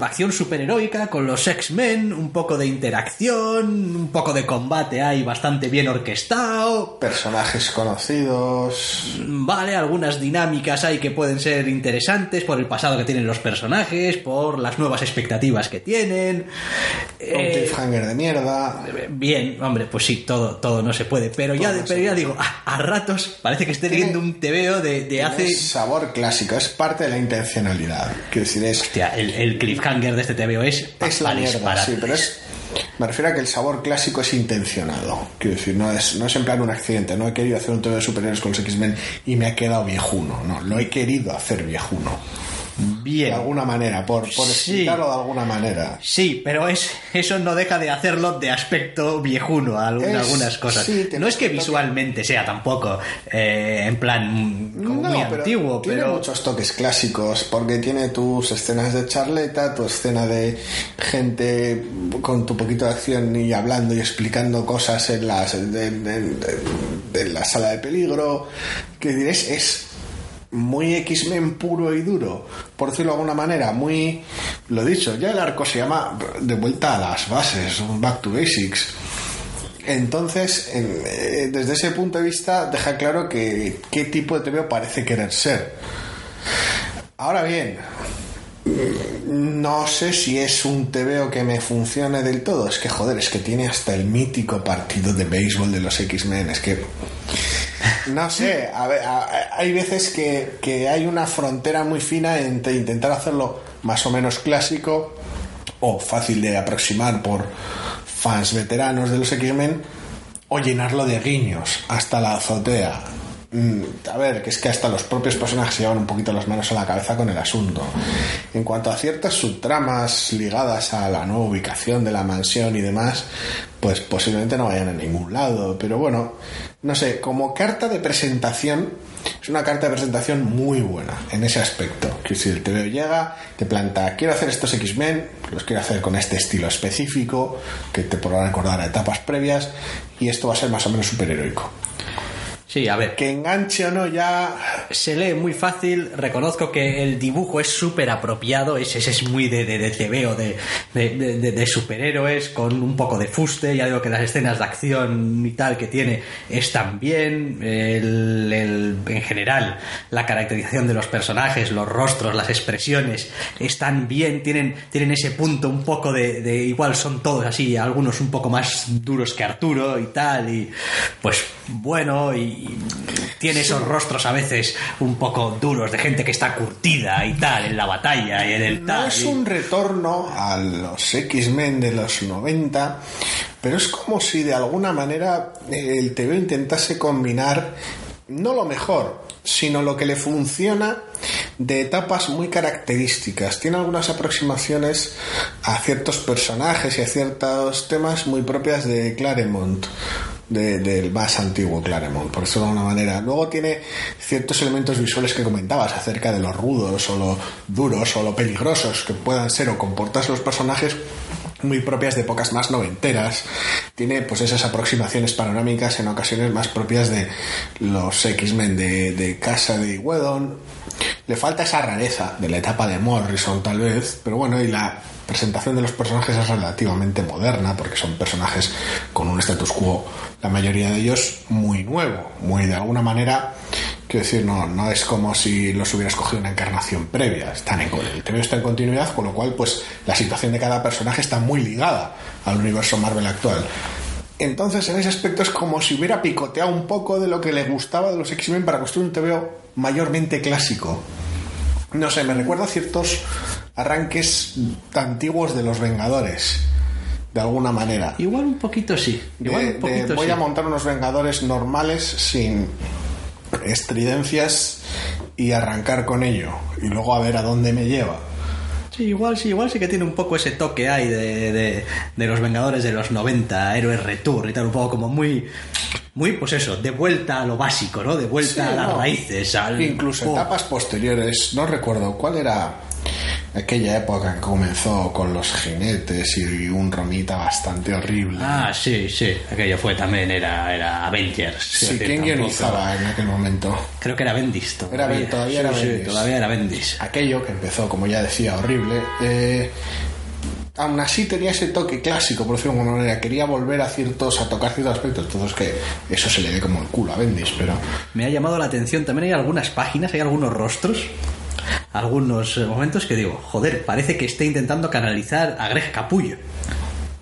acción superheroica con los X-Men, un poco de interacción, un poco de combate ahí bastante bien orquestado. Personajes conocidos. Vale, algunas dinámicas hay que pueden ser interesantes por el pasado que tienen los personajes, por las nuevas expectativas que tienen. Un cliffhanger de mierda. Bien, hombre, pues sí, todo, todo no se puede. Pero, ya, pero ya digo, a, ratos parece que esté viendo un TVO de, de hace. sabor clásico, es parte de la intencionalidad. Quiero decir, es. Hostia, el, cliffhanger de este TVO es. Es la mierda, sí, pero es. Me refiero a que el sabor clásico es intencionado. Quiero decir, no es, no es en plan un accidente. No he querido hacer un TV de superhéroes con los X-Men y me ha quedado viejuno. No, lo he querido hacer viejuno. Bien. De alguna manera, por, por explicarlo de alguna manera. Sí, pero es, eso no deja de hacerlo de aspecto viejuno algunas cosas. no es que visualmente sea tampoco eh, en plan muy antiguo, tiene muchos toques clásicos porque tiene tus escenas de charleta, tu escena de gente con tu poquito de acción y hablando y explicando cosas en las de, la sala de peligro. Que diréis es muy X-Men puro y duro, por decirlo de alguna manera, muy, lo dicho, ya el arco se llama de vuelta a las bases, un back to basics. Entonces, eh, desde ese punto de vista, deja claro que qué tipo de TVO parece querer ser. Ahora bien, no sé si es un TVO que me funcione del todo. Es que, joder, es que tiene hasta el mítico partido de béisbol de los X-Men. Es que no sé, hay veces que, hay una frontera muy fina entre intentar hacerlo más o menos clásico o fácil de aproximar por fans veteranos de los X-Men o llenarlo de guiños hasta la azotea. Mm, a ver, que es que hasta los propios personajes llevan un poquito las manos a la cabeza con el asunto. En cuanto a ciertas subtramas ligadas a la nueva ubicación de la mansión y demás, pues posiblemente no vayan a ningún lado. Pero bueno, no sé, como carta de presentación, es una carta de presentación muy buena en ese aspecto. Que si el TVO llega, te planta, quiero hacer estos X-Men, los quiero hacer con este estilo específico, que te podrá recordar a etapas previas, y esto va a ser más o menos superheroico. Sí, a ver. Que enganche o no ya. Se lee muy fácil. Reconozco que el dibujo es súper apropiado. Ese, es muy de, de, de de, de, superhéroes, con un poco de fuste. Ya digo que las escenas de acción y tal que tiene están bien. en general, la caracterización de los personajes, los rostros, las expresiones están bien. Tienen, tienen ese punto un poco de, Igual son todos así, algunos un poco más duros que Arturo y tal. Y pues bueno, y tiene esos rostros a veces un poco duros de gente que está curtida y tal en la batalla y en el tal. No es un retorno a los X-Men de los 90, pero es como si de alguna manera el TV intentase combinar no lo mejor, sino lo que le funciona de etapas muy características. Tiene algunas aproximaciones a ciertos personajes y a ciertos temas muy propias de Claremont del más antiguo Claremont, por eso de alguna manera. Luego tiene ciertos elementos visuales que comentabas acerca de los rudos o lo duros o lo peligrosos que puedan ser o comportarse los personajes muy propias de épocas más noventeras. Tiene pues esas aproximaciones panorámicas en ocasiones más propias de los X-Men de, de casa de Whedon. Le falta esa rareza de la etapa de Morrison tal vez, pero bueno, y la presentación de los personajes es relativamente moderna porque son personajes con un status quo, la mayoría de ellos muy nuevo, muy de alguna manera Quiero decir, no, no es como si los hubiera escogido una encarnación previa. En, el TV está en continuidad, con lo cual, pues, la situación de cada personaje está muy ligada al universo Marvel actual. Entonces, en ese aspecto es como si hubiera picoteado un poco de lo que le gustaba de los X-Men para construir un TV mayormente clásico. No sé, me recuerda a ciertos arranques antiguos de los Vengadores de alguna manera. Igual un poquito sí. Igual voy a montar unos Vengadores normales sin estridencias y arrancar con ello y luego a ver a dónde me lleva. Sí, igual sí, igual sí que tiene un poco ese toque ahí de, de, los Vengadores de los 90, Héroes Retour y tal, un poco como muy, muy, pues eso, de vuelta a lo básico, ¿no? De vuelta a las raíces, Incluso etapas posteriores, no recuerdo cuál era aquella época que comenzó con los jinetes y un romita bastante horrible. Ah, sí, sí. Aquello fue también, era, era Avengers. Sí, ¿quién guionizaba en aquel momento? Creo que era Bendis Era Ben- todavía era Sí, sí, Bendis. todavía era Bendis. Aquello que empezó, como ya decía, horrible. eh, aún así tenía ese toque clásico, por decirlo de alguna manera. Quería volver a ciertos, a tocar ciertos aspectos. Entonces que eso se le dé como el culo a Bendis, pero Me ha llamado la atención, también hay algunas páginas, hay algunos rostros, algunos eh, momentos que digo, joder, parece que está intentando canalizar a Greg Capullo.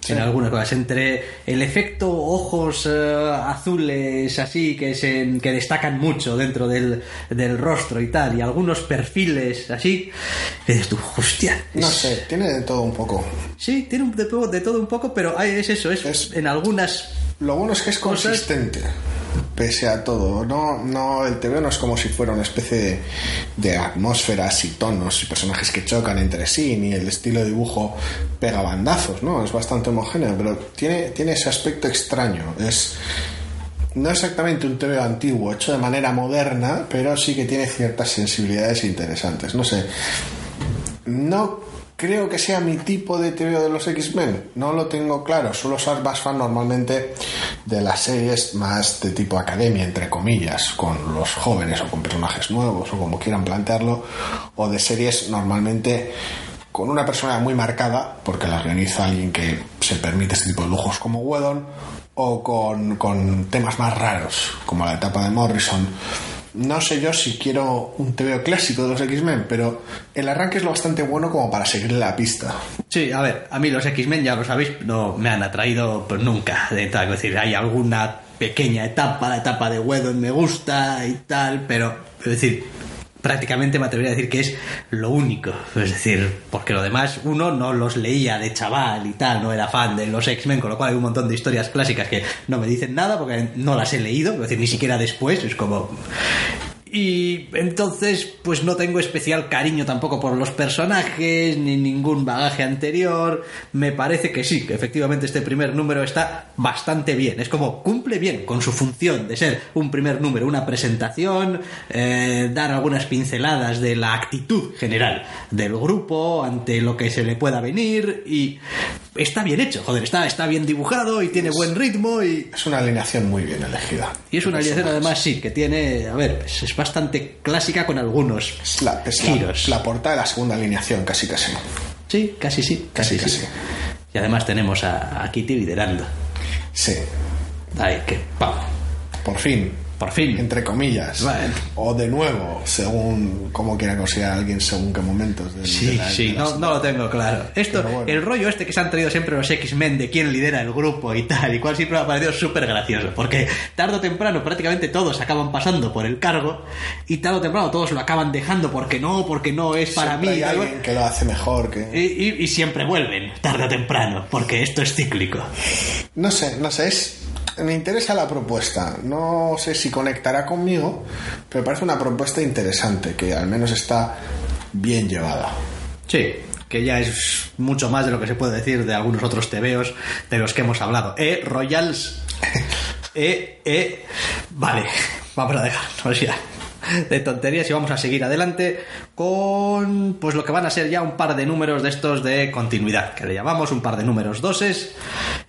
En algunas cosas, entre el efecto ojos eh, azules así que se que destacan mucho dentro del, del rostro y tal, y algunos perfiles así, que dices tú, hostia. no es- sé, tiene de todo un poco. Sí, tiene de, todo- de todo un poco, pero hay- es eso, es, Es- en algunas Lo bueno es que es Cosas- consistente, pese a todo. No, no, el TV no es como si fuera una especie de, atmósferas y tonos y personajes que chocan entre sí, ni el estilo de dibujo pega bandazos, ¿no? Es bastante homogéneo, pero tiene, tiene ese aspecto extraño. Es no exactamente un TV antiguo, hecho de manera moderna, pero sí que tiene ciertas sensibilidades interesantes. No sé. No creo que sea mi tipo de TVO de los X-Men. No lo tengo claro. Suelo ser más fan normalmente de las series más de tipo academia, entre comillas, con los jóvenes o con personajes nuevos o como quieran plantearlo. O de series normalmente con una personalidad muy marcada, porque la organiza alguien que se permite este tipo de lujos como Whedon, o con temas más raros, como la etapa de Morrison. No sé yo si quiero un TVO clásico de los X-Men, pero el arranque es lo bastante bueno como para seguirle la pista. Sí, a ver, a mí los X-Men, ya lo sabéis, no me han atraído pues, nunca. De tal, es decir, hay alguna pequeña etapa, la etapa de Whedon me gusta y tal, pero, es decir, prácticamente me atrevería a decir que es lo único. Es decir, porque lo demás uno no los leía de chaval y tal, no era fan de los X-Men, con lo cual hay un montón de historias clásicas que no me dicen nada porque no las he leído, es decir, ni siquiera después, es como... Y entonces, pues no tengo especial cariño tampoco por los personajes, ni ningún bagaje anterior. Me parece que sí, que efectivamente este primer número está bastante bien. Es como cumple bien con su función de ser un primer número, una presentación, eh, dar algunas pinceladas de la actitud general del grupo ante lo que se le pueda venir y está bien hecho, joder, está, está bien dibujado y tiene buen ritmo y Es una alineación muy bien elegida. y es una alineación además, sí, que tiene, a ver, es, es bastante clásica con algunos Es la, es la- giros. la portada de la segunda alineación, casi casi. Sí, casi sí, casi, Casi, sí. casi. Y además tenemos a, a Kitty liderando. Sí, Ay, que vamos, por fin. Por fin. Entre comillas. O de nuevo, según como quiera considerar alguien según qué momentos. de- de Sí, la- sí, de no, no lo tengo claro. Esto, bueno. el rollo este que se han traído siempre los X-Men de quién lidera el grupo y tal, y cual siempre me ha parecido súper gracioso, porque tarde o temprano prácticamente todos acaban pasando por el cargo y tarde o temprano todos lo acaban dejando porque no, porque no es para Siempre mí. hay alguien que lo hace mejor que... Y, y- y siempre vuelven, tarde o temprano, porque esto es cíclico. No sé, no sé, es... Me interesa la propuesta. No sé si conectará conmigo, pero parece una propuesta interesante, que al menos está bien llevada. Sí, que ya es mucho más de lo que se puede decir de algunos otros tebeos de los que hemos hablado. Eh, Royals. Eh, eh. Vale, vamos a dejarnos ya de tonterías y vamos a seguir adelante con pues lo que van a ser ya un par de números de estos de continuidad, que le llamamos un par de números doses.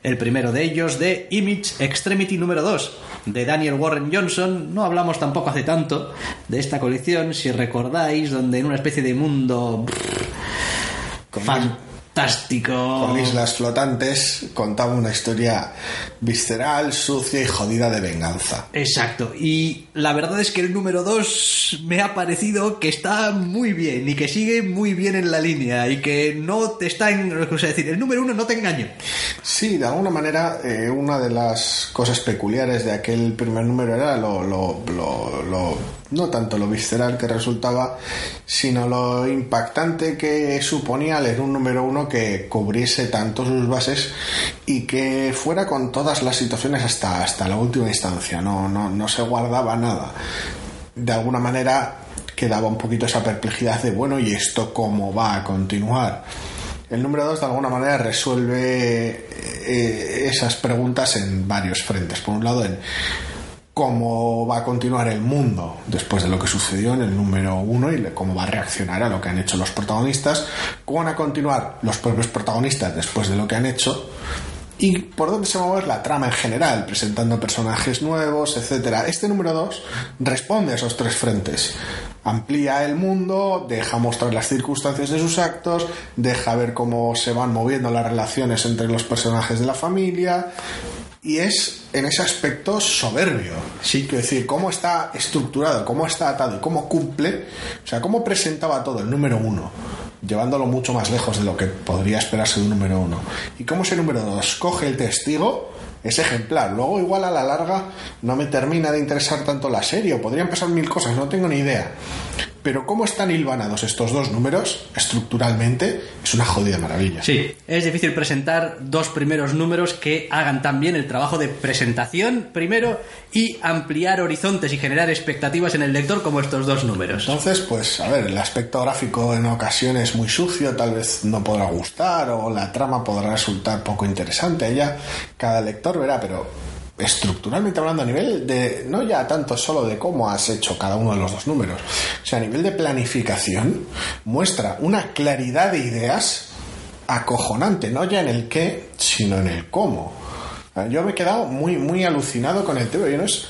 El primero de ellos de Image Extremity número 2 de Daniel Warren Johnson. No hablamos tampoco hace tanto de esta colección, si recordáis, donde en una especie de mundo fantástico. Con islas flotantes contaba una historia visceral, sucia y jodida de venganza. Exacto, y la verdad es que el número 2 me ha parecido que está muy bien y que sigue muy bien en la línea y que no te está en... O sea, decir, el número 1 no te engaña. Sí, de alguna manera, eh, una de las cosas peculiares de aquel primer número era lo, lo- lo- lo- no tanto lo visceral que resultaba, sino lo impactante que suponía leer un número uno que cubriese tanto sus bases y que fuera con todas las situaciones hasta, hasta la última instancia. No, no, no se guardaba nada. De alguna manera quedaba un poquito esa perplejidad de, bueno, ¿y esto cómo va a continuar? El número 2 de alguna manera resuelve eh, esas preguntas en varios frentes. Por un lado, en cómo va a continuar el mundo después de lo que sucedió en el número uno y cómo va a reaccionar a lo que han hecho los protagonistas, cómo van a continuar los propios protagonistas después de lo que han hecho y por dónde se va a mover la trama en general, presentando personajes nuevos, etcétera. Este número 2 responde a esos tres frentes. Amplía el mundo, deja mostrar las circunstancias de sus actos, deja ver cómo se van moviendo las relaciones entre los personajes de la familia, y es en ese aspecto soberbio. Sí, quiero decir, cómo está estructurado, cómo está atado y cómo cumple, o sea, cómo presentaba todo el número uno llevándolo mucho más lejos de lo que podría esperarse de un número uno. Y cómo ese número dos coge el testigo es ejemplar. Luego igual a la larga no me termina de interesar tanto la serie, o podrían pasar mil cosas, no tengo ni idea. Pero cómo están hilvanados estos dos números estructuralmente es una jodida maravilla. Sí, es difícil presentar dos primeros números que hagan también el trabajo de presentación primero y ampliar horizontes y generar expectativas en el lector como estos dos números. Entonces, pues a ver, el aspecto gráfico en ocasiones muy sucio, tal vez no podrá gustar o la trama podrá resultar poco interesante. Ya cada lector verá, pero estructuralmente hablando a nivel de, no ya tanto solo de cómo has hecho cada uno de los dos números, o sea, a nivel de planificación, muestra una claridad de ideas acojonante, no ya en el qué, sino en el cómo. Yo me he quedado muy, muy alucinado con el tema. Yo no es,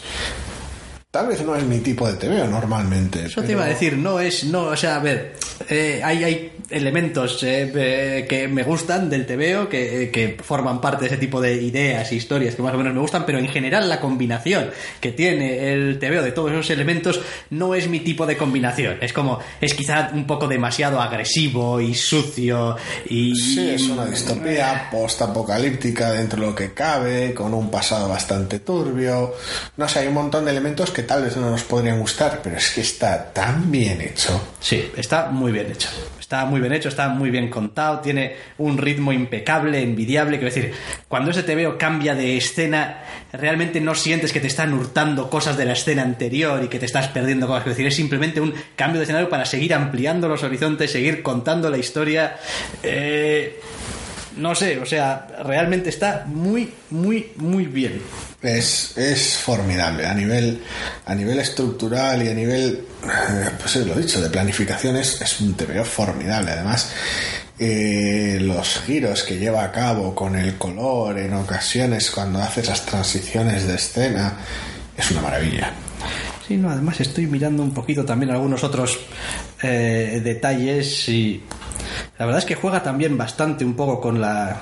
Tal vez no es mi tipo de TVO normalmente. Eso te iba a decir, no es, no, o sea, a ver, eh, hay, hay elementos eh, eh, que me gustan del TVO, que, que, forman parte de ese tipo de ideas e historias que más o menos me gustan, pero en general la combinación que tiene el TVO de todos esos elementos no es mi tipo de combinación. Es como, es quizá un poco demasiado agresivo y sucio y... Sí, es una distopía post-apocalíptica dentro de lo que cabe, con un pasado bastante turbio. No sé, hay un montón de elementos que tal vez no nos podrían gustar, pero es que está tan bien hecho. Sí, está muy bien hecho. Está muy bien hecho, está muy bien contado, tiene un ritmo impecable, envidiable. Quiero decir, cuando ese te veo cambia de escena, realmente no sientes que te están hurtando cosas de la escena anterior y que te estás perdiendo cosas. Quiero decir, es simplemente un cambio de escenario para seguir ampliando los horizontes, seguir contando la historia. Eh no sé, o sea, realmente está muy, muy, muy bien. Es, es formidable a nivel, a nivel estructural y a nivel, eh, pues dicho, de planificación es, un TVO formidable. Además, eh, los giros que lleva a cabo con el color en ocasiones cuando hace esas transiciones de escena es una maravilla. Sí, no, además estoy mirando un poquito también algunos otros eh, detalles y la verdad es que juega también bastante un poco con la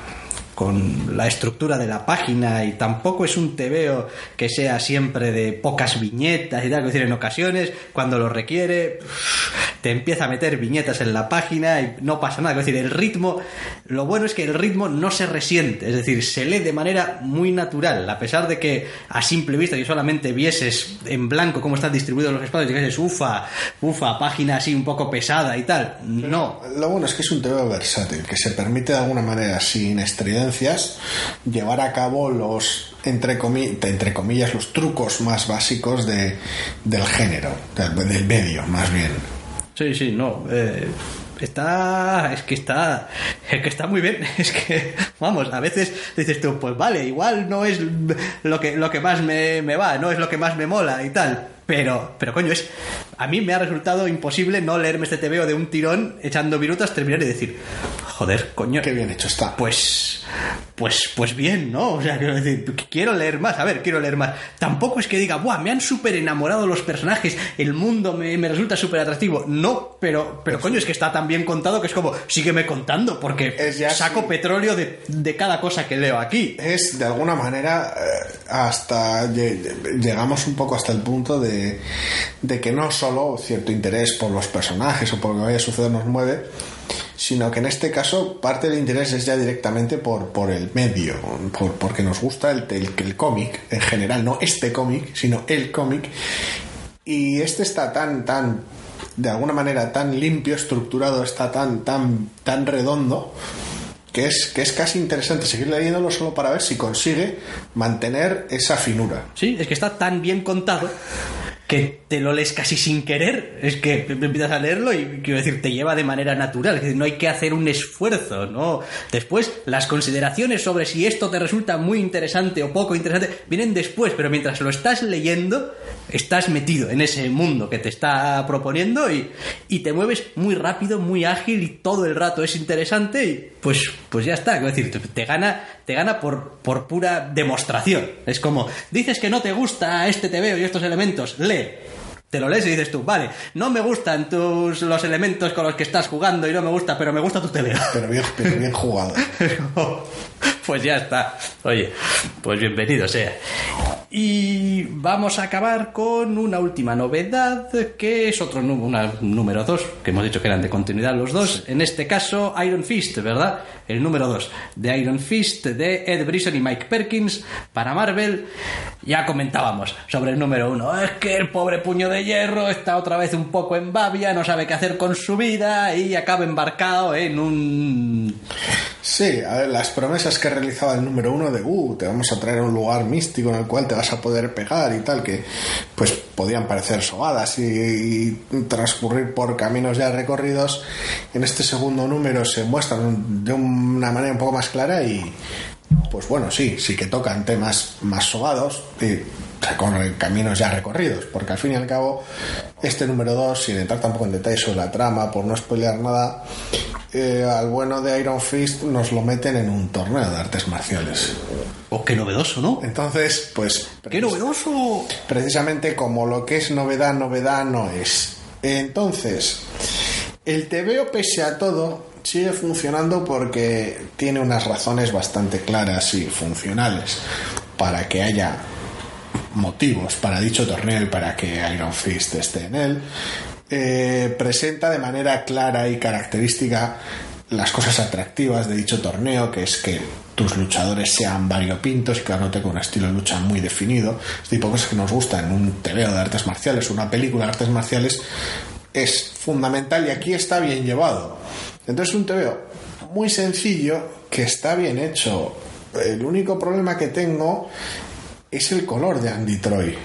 con la estructura de la página y tampoco es un tebeo que sea siempre de pocas viñetas y tal, es decir, en ocasiones cuando lo requiere te empieza a meter viñetas en la página y no pasa nada, es decir, el ritmo, lo bueno es que el ritmo no se resiente, es decir, se lee de manera muy natural, a pesar de que a simple vista y solamente vieses en blanco cómo están distribuidos los espacios y dices, ufa, ufa, página así un poco pesada y tal, no. Lo bueno es que es un tebeo versátil, que se permite de alguna manera sin estridencia llevar a cabo los, entre, entre comillas, los trucos más básicos de, del género, del, medio, más bien. Sí, sí, no. Eh, está es que está es que está muy bien es que vamos a veces dices tú pues vale igual no es lo que lo que más me, me va no es lo que más me mola y tal pero, pero coño, es. A mí me ha resultado imposible no leerme este TVO de un tirón echando virutas, terminar y decir, joder, coño. Qué bien hecho está. Pues, pues, pues bien, ¿no? O sea, quiero decir, quiero leer más, a ver, quiero leer más. Tampoco es que diga, ¡buah! Me han súper enamorado los personajes, el mundo me, resulta súper atractivo. No, pero, pero coño, es que está tan bien contado que es como, sígueme contando, porque saco petróleo de, de, cada cosa que leo aquí. Es, de alguna manera, eh, hasta. Llegamos un poco hasta el punto de de, que no solo cierto interés por los personajes o por lo que vaya a suceder nos mueve, sino que en este caso parte del interés es ya directamente por, por el medio, por, porque nos gusta el, el, el cómic en general, no este cómic, sino el cómic. Y este está tan, tan, de alguna manera tan limpio, estructurado, está tan, tan, tan redondo, que es, que es casi interesante seguir leyéndolo solo para ver si consigue mantener esa finura. Sí, es que está tan bien contado que te lo lees casi sin querer, es que empiezas a leerlo y quiero decir, te lleva de manera natural, no hay que hacer un esfuerzo, ¿no? Después, las consideraciones sobre si esto te resulta muy interesante o poco interesante vienen después, pero mientras lo estás leyendo, estás metido en ese mundo que te está proponiendo y, y te mueves muy rápido, muy ágil y todo el rato es interesante y pues, pues ya está, quiero decir, te, te gana, te gana por, por pura demostración. Es como, dices que no te gusta este TVO y estos elementos, lee. Te lo lees y dices tú, vale, no me gustan tus los elementos con los que estás jugando y no me gusta, pero me gusta tu TVO. Pero bien, pero bien jugado. pues ya está. Oye, pues bienvenido sea. Y vamos a acabar con una última novedad, que es otro una, número 2, que hemos dicho que eran de continuidad los dos. En este caso, Iron Fist, ¿verdad? El número 2 de Iron Fist de Ed Brisson y Mike Perkins para Marvel. Ya comentábamos sobre el número 1. Es que el pobre puño de hierro está otra vez un poco en babia, no sabe qué hacer con su vida y acaba embarcado en un Sí, a ver, las promesas que realizaba el número uno de, uh, te vamos a traer a un lugar místico en el cual te vas a poder pegar y tal, que pues podían parecer sobadas y, y transcurrir por caminos ya recorridos, en este segundo número se muestran de una manera un poco más clara y, pues bueno, sí, sí que tocan temas más sobados y recorren caminos ya recorridos, porque al fin y al cabo, este número 2, sin entrar tampoco en detalle sobre la trama, por no spoilear nada, eh, al bueno de Iron Fist nos lo meten en un torneo de artes marciales. Oh, qué novedoso, ¿no? Entonces, pues... ¡Qué novedoso! Precisamente como lo que es novedad, novedad no es. Entonces, el TVO pese a todo sigue funcionando porque tiene unas razones bastante claras y funcionales para que haya motivos para dicho torneo y para que Iron Fist esté en él. Eh, presenta de manera clara y característica las cosas atractivas de dicho torneo, que es que tus luchadores sean variopintos y cada uno tenga un estilo de lucha muy definido. Este tipo cosas que nos gustan un TVO de artes marciales, una película de artes marciales, es fundamental y aquí está bien llevado. Entonces un TVO muy sencillo que está bien hecho. El único problema que tengo es el color de Andy Troy.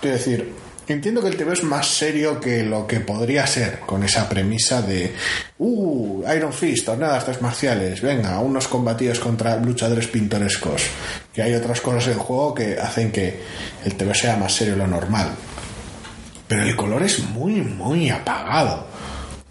Quiero decir, entiendo que el TV es más serio que lo que podría ser con esa premisa de uh, Iron Fist, torneo de artes marciales, venga, unos combatidos contra luchadores pintorescos. Que hay otras cosas en juego que hacen que el TV sea más serio de lo normal. Pero el color es muy, muy apagado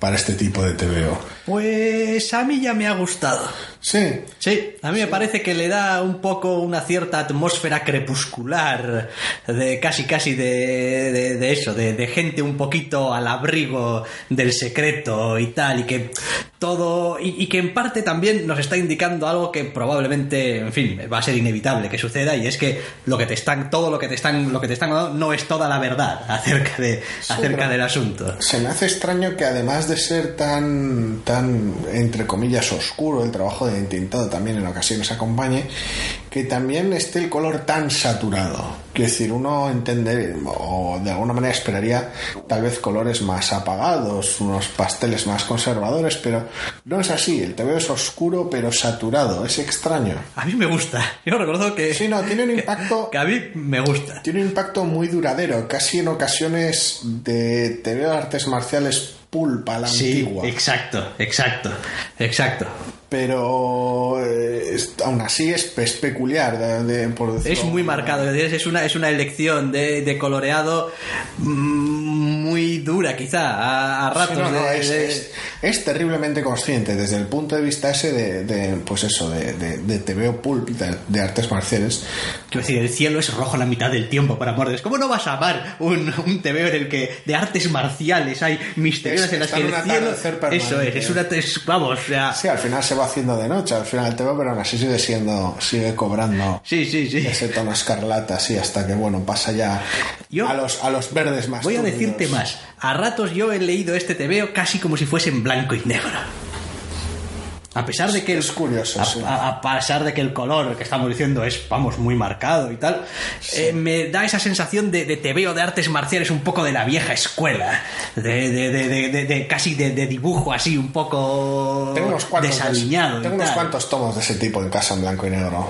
para este tipo de TVO. Pues a mí ya me ha gustado. Sí, Sí, a mí me parece que le da un poco una cierta atmósfera crepuscular, de casi casi de, de, de eso, de, de gente un poquito al abrigo del secreto y tal, y que todo, y, y que en parte también nos está indicando algo que probablemente, en fin, va a ser inevitable que suceda, y es que lo que te están, todo lo que te están, lo que te están dando no es toda la verdad acerca de, acerca del asunto. Se me hace extraño que además de ser tan, tan, entre comillas, oscuro el trabajo de intentado también en ocasiones acompañe, que también esté el color tan saturado. Quiero decir, uno entender, o de alguna manera esperaría tal vez colores más apagados, unos pasteles más conservadores, pero no es así. El TVO es oscuro pero saturado, es extraño. A mí me gusta. Yo recuerdo que, Sí, no, tiene un impacto que a mí me gusta. tiene un impacto muy duradero, casi en ocasiones de te veo artes marciales pulpa la Sí, antigua. exacto, exacto, exacto. Pero eh, aún así es, es peculiar, de- de- por decirlo Es muy marcado, es una, es una elección de, de coloreado mm, muy dura, quizá, a, a Sí, ratos. no, es- es terriblemente consciente desde el punto de vista ese de, de, pues eso, de, de, de TVO pulp, de, de artes marciales. Quiero decir, el cielo es rojo la mitad del tiempo, para amor. ¿Cómo no vas a amar un, un TVO en el que de artes marciales hay misteriosas Es- en las que el cielo... Eso es, es una... es- vamos, o sea... Sí, al final se va haciendo de noche, al final el TVO, pero aún así sigue siendo, sigue cobrando Sí, sí, sí. ese tono escarlata, así, hasta que, bueno, pasa ya Yo- a, los, a los verdes más Voy a túmidos. decirte más. A ratos yo he leído este TVO casi como si fuese en blanco y negro. A pesar de que el, curioso, a, sí. a- a pesar de que el color que estamos diciendo es, vamos, muy marcado y tal, eh, me da esa sensación de, de TVO de artes marciales un poco de la vieja escuela, de, de- de- de- de- de casi de, dibujo así un poco Tengo unos cuantos, desaliñado. tengo unos cuantos tomos de ese tipo en casa en blanco y negro.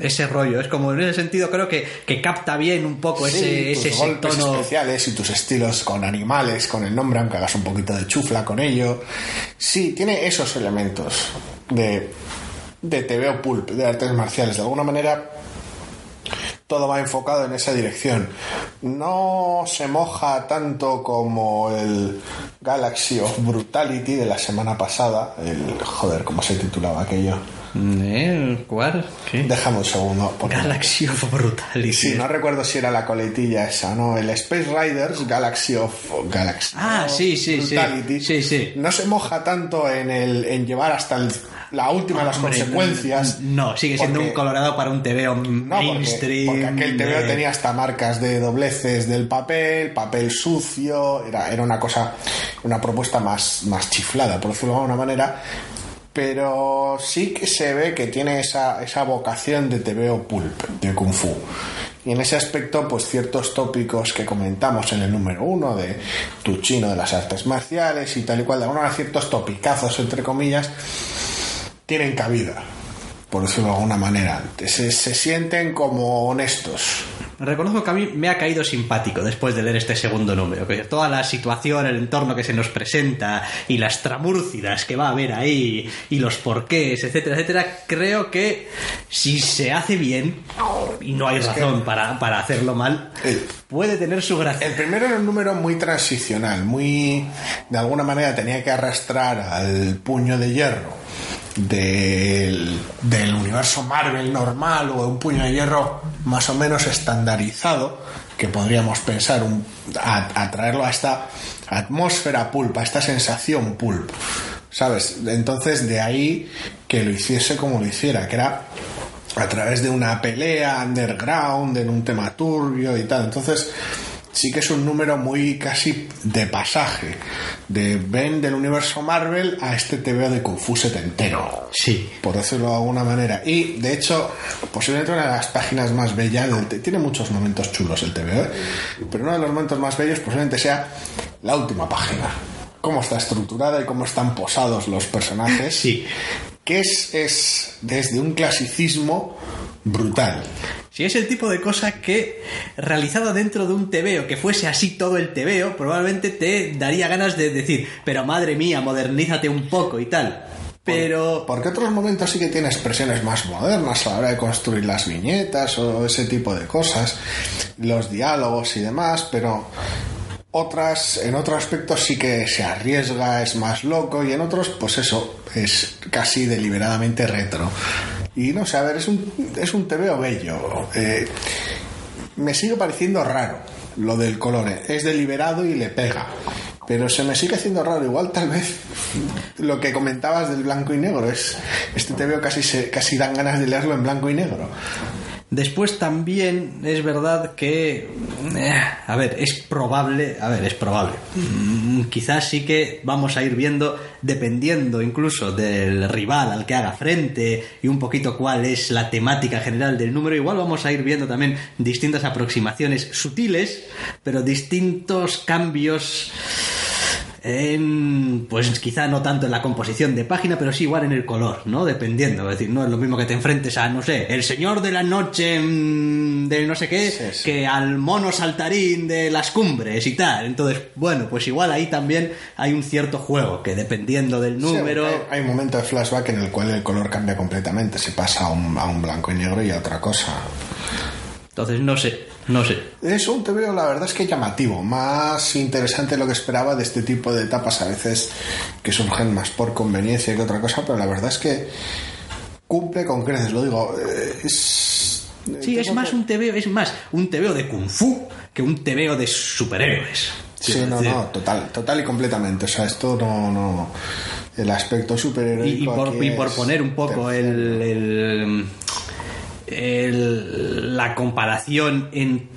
Ese rollo. Es como en ese sentido creo que, que capta bien un poco Sí, ese, tus ese golpes tono. especiales y tus estilos con animales, con el nombre, aunque hagas un poquito de chufla con ello. Sí, tiene esos elementos de, de TVO pulp, de artes marciales. De alguna manera, todo va enfocado en esa dirección. No se moja tanto como el Galaxy of Brutality de la semana pasada. El, joder, ¿cómo se titulaba aquello? ¿Eh? ¿Cuál? ¿Qué? Déjame un segundo. porque- Galaxy of Brutality. Sí, no recuerdo si era la coletilla esa, ¿no? El Space Riders Galaxy of Galaxy. Ah, of sí, sí, sí. Brutality. Sí, sí. No se moja tanto en el en llevar hasta el- la última de las Hombre, consecuencias. No, sigue siendo porque- un colorado para un TVO No, porque, mainstream. porque aquel TVO de- tenía hasta marcas de dobleces del papel, papel sucio, era, era una cosa, una propuesta más, más chiflada, por decirlo de alguna manera, pero sí que se ve que tiene esa, esa vocación de TVO pulp, de Kung Fu. Y en ese aspecto, pues ciertos tópicos que comentamos en el número uno de tu chino de las artes marciales y tal y cual, de alguna ciertos topicazos, entre comillas, tienen cabida, por decirlo de alguna manera. Se, se sienten como honestos. Reconozco que a mí me ha caído simpático después de leer este segundo número. Que toda la situación, el entorno que se nos presenta y las tramúrcidas que va a haber ahí y los porqués, etcétera, etcétera, creo que si se hace bien, y no hay razón para, para hacerlo mal, El- puede tener su gracia. El primero era un número muy transicional, muy. de alguna manera tenía que arrastrar al puño de hierro del, del universo Marvel normal o un puño de hierro más o menos estandarizado, que podríamos pensar un, a, a traerlo a esta atmósfera pulp, a esta sensación pulp. ¿Sabes? Entonces de ahí que lo hiciese como lo hiciera, que era a través de una pelea underground, en un tema turbio y tal. Entonces, sí que es un número muy casi de pasaje. De ven del universo Marvel a este TVO de Kung Fu setentero. Sí. Por decirlo de alguna manera. Y de hecho, posiblemente una de las páginas más bellas del tiene muchos momentos chulos el TVO, ¿eh? pero uno de los momentos más bellos posiblemente sea la última página. Cómo está estructurada y cómo están posados los personajes Sí. Que es, es desde un clasicismo brutal. Si es el tipo de cosa que, realizada dentro de un tebeo, que fuese así todo el tebeo, probablemente te daría ganas de decir, pero madre mía, modernízate un poco y tal. Pero... Porque otros momentos sí que tiene expresiones más modernas a la hora de construir las viñetas o ese tipo de cosas, los diálogos y demás, pero otras, en otros aspectos sí que se arriesga, es más loco y en otros, pues eso, es casi deliberadamente retro. Y no sé, a ver, es un, es un TVO bello. Eh, me sigue pareciendo raro lo del color. eh. Es deliberado y le pega. Pero se me sigue haciendo raro. Igual tal vez lo que comentabas del blanco y negro es... Este te veo casi, se, casi dan ganas de leerlo en blanco y negro. Después también es verdad que, eh, a ver, es probable, a ver, es probable. Mm, quizás sí que vamos a ir viendo, dependiendo incluso del rival al que haga frente y un poquito cuál es la temática general del número, igual vamos a ir viendo también distintas aproximaciones sutiles, pero distintos cambios en, pues quizá no tanto en la composición de página, pero sí igual en el color, ¿no? Dependiendo, es decir, no es lo mismo que te enfrentes a, no sé, el señor de la noche mm, de no sé qué, Sí, sí. que al mono saltarín de las cumbres y tal. Entonces, bueno, pues igual ahí también hay un cierto juego, que dependiendo del número... Sí, hay, hay un momento de flashback en el cual el color cambia completamente. Se pasa a un, a un blanco y negro y a otra cosa. Entonces, no sé, no sé. Es un TVO, la verdad es que llamativo, más interesante de lo que esperaba de este tipo de etapas, a veces que surgen más por conveniencia que otra cosa, pero la verdad es que cumple con creces, lo digo. eh, Es, Sí, es más un tebeo, es más un tebeo de kung fu que un tebeo de superhéroes. Sí, no, decir. no, total, total y completamente. O sea, esto no, no. El aspecto superheroico. Y, y por, y por poner un poco el- el- la comparación en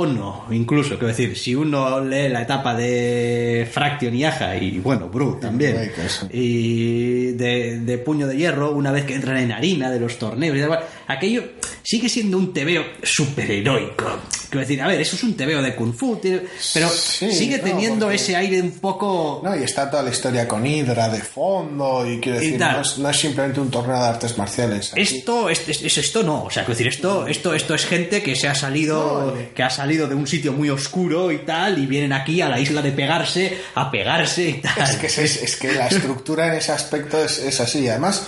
tono, incluso. Quiero decir, si uno lee la etapa de Fraction y Aja, y bueno, Bru también, y de, de Puño de Hierro, una vez que entran en harina de los torneos y tal, aquello sigue siendo un tebeo superheroico. Quiero decir, a ver, eso es un tebeo de Kung Fu, pero Sí, sigue no, teniendo porque- ese aire un poco... No, y está toda la historia con Hydra de fondo y quiero decir, no es, no es simplemente un torneo de artes marciales. Aquí- Esto, es, es- es- esto no, o sea, quiero decir, esto, esto, esto es gente que se ha salido, que ha salido de un sitio muy oscuro y tal, y vienen aquí a la isla de pegarse, a pegarse y tal. Es que, la estructura en ese aspecto es, es así. Además,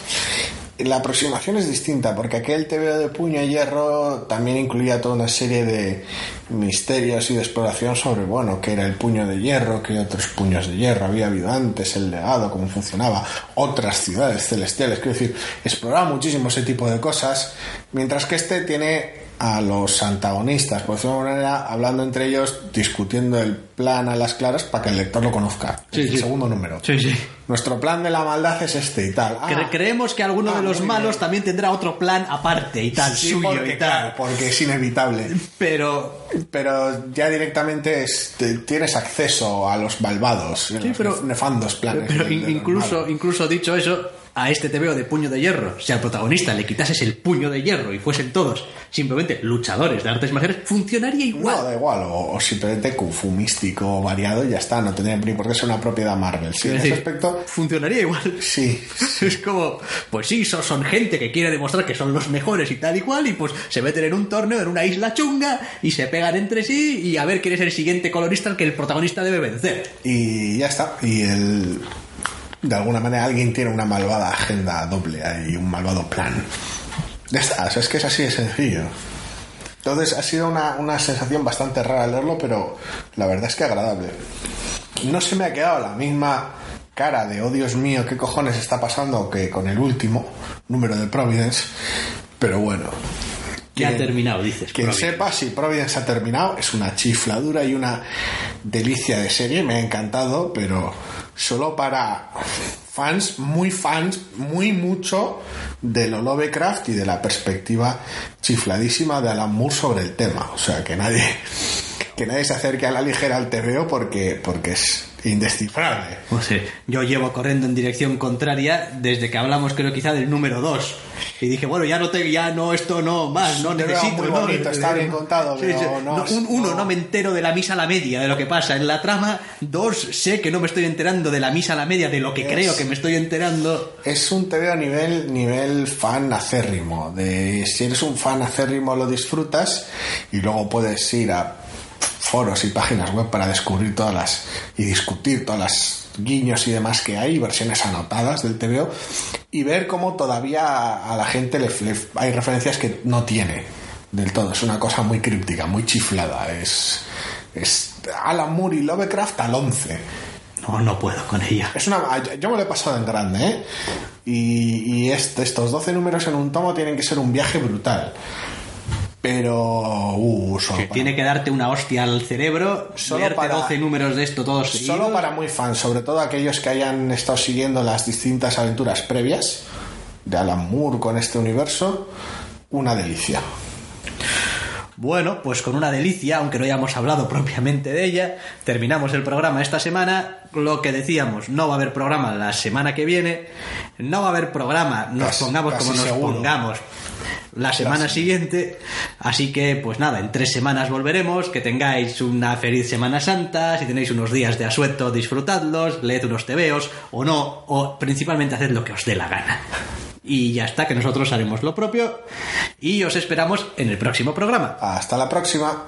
la aproximación es distinta, porque aquel TVO de puño y hierro también incluía toda una serie de misterios y de exploración sobre, bueno, qué era el puño de hierro, qué otros puños de hierro había habido antes, el legado, cómo funcionaba, otras ciudades celestiales. Quiero decir, exploraba muchísimo ese tipo de cosas, mientras que este tiene a los antagonistas, por decirlo de alguna manera, hablando entre ellos, discutiendo el plan a las claras para que el lector lo conozca. Sí, el sí. segundo número. Sí, sí. Nuestro plan de la maldad es este y tal. Ah, Cre- creemos que alguno ah, de los malos bien. también tendrá otro plan aparte y tal, sí, suyo porque, y tal. claro, porque es inevitable. Pero Pero ya directamente es- te- tienes acceso a los malvados, los pero- nef- nefandos planes. Pero de incluso, incluso dicho eso, a este TVO de puño de hierro, si al protagonista le quitases el puño de hierro y fuesen todos simplemente luchadores de artes marciales, funcionaría igual. No, da igual, o, o simplemente kung fu místico variado y ya está, no tendría ni por qué ser una propiedad Marvel. Sí, en ese decir, aspecto, funcionaría igual. sí. Es como, pues sí, son, son gente que quiere demostrar que son los mejores y tal y cual, y pues se meten en un torneo en una isla chunga y se pegan entre sí y a ver quién es el siguiente colorista al que el protagonista debe vencer. Y ya está. Y el. De alguna manera alguien tiene una malvada agenda doble y un malvado plan. Ya está, es que es así de sencillo. Entonces ha sido una, una sensación bastante rara leerlo, pero la verdad es que agradable. No se me ha quedado la misma cara de, oh Dios mío, qué cojones está pasando que con el último número de Providence, pero bueno. Que ha terminado, dices. quien Providence. sepa si Providence ha terminado es una chifladura y una delicia de serie, me ha encantado, pero solo para fans, muy fans, muy mucho de lo Lovecraft y de la perspectiva chifladísima de Alan Moore sobre el tema. O sea, que nadie que nadie se acerque a la ligera al TVO porque, porque es indescifrable. No sé, yo llevo corriendo en dirección contraria desde que hablamos, creo, quizá del número 2. Y dije, bueno, ya no te, ya no, esto no, más, no necesito. muy no, bonito, está bien contado, pero no- un, uno, no. no me entero de la misa a la media de lo que pasa en la trama. Dos, sé que no me estoy enterando de la misa a la media de lo que Es- creo que me estoy enterando. Es un TVO a nivel, nivel fan acérrimo. De si eres un fan acérrimo lo disfrutas y luego puedes ir a foros y páginas web para descubrir todas las y discutir todas las guiños y demás que hay, versiones anotadas del TVO y ver cómo todavía a la gente le, le- hay referencias que no tiene del todo. Es una cosa muy críptica, muy chiflada. Es, es Alan Moore y Lovecraft al 11. No, no puedo con ella. Es una, yo me lo he pasado en grande, ¿eh? Y, y este- estos 12 números en un tomo tienen que ser un viaje brutal. Pero... Uh, solo, Que para, tiene que darte una hostia al cerebro, Solo para- 12 números de esto todos seguidos. solo para muy fans, sobre todo aquellos que hayan estado siguiendo las distintas aventuras previas de Alan Moore con este universo, una delicia. Bueno, pues con una delicia, aunque no hayamos hablado propiamente de ella, terminamos el programa esta semana. Lo que decíamos, no va a haber programa la semana que viene, no va a haber programa, nos Casi- pongamos casi como nos seguro. pongamos la semana siguiente. Así que, pues nada, en tres semanas volveremos. Que tengáis una feliz Semana Santa. Si tenéis unos días de asueto, disfrutadlos, leed unos tebeos o no, o principalmente haced lo que os dé la gana. Y ya está, que nosotros haremos lo propio y os esperamos en el próximo programa. Hasta la próxima.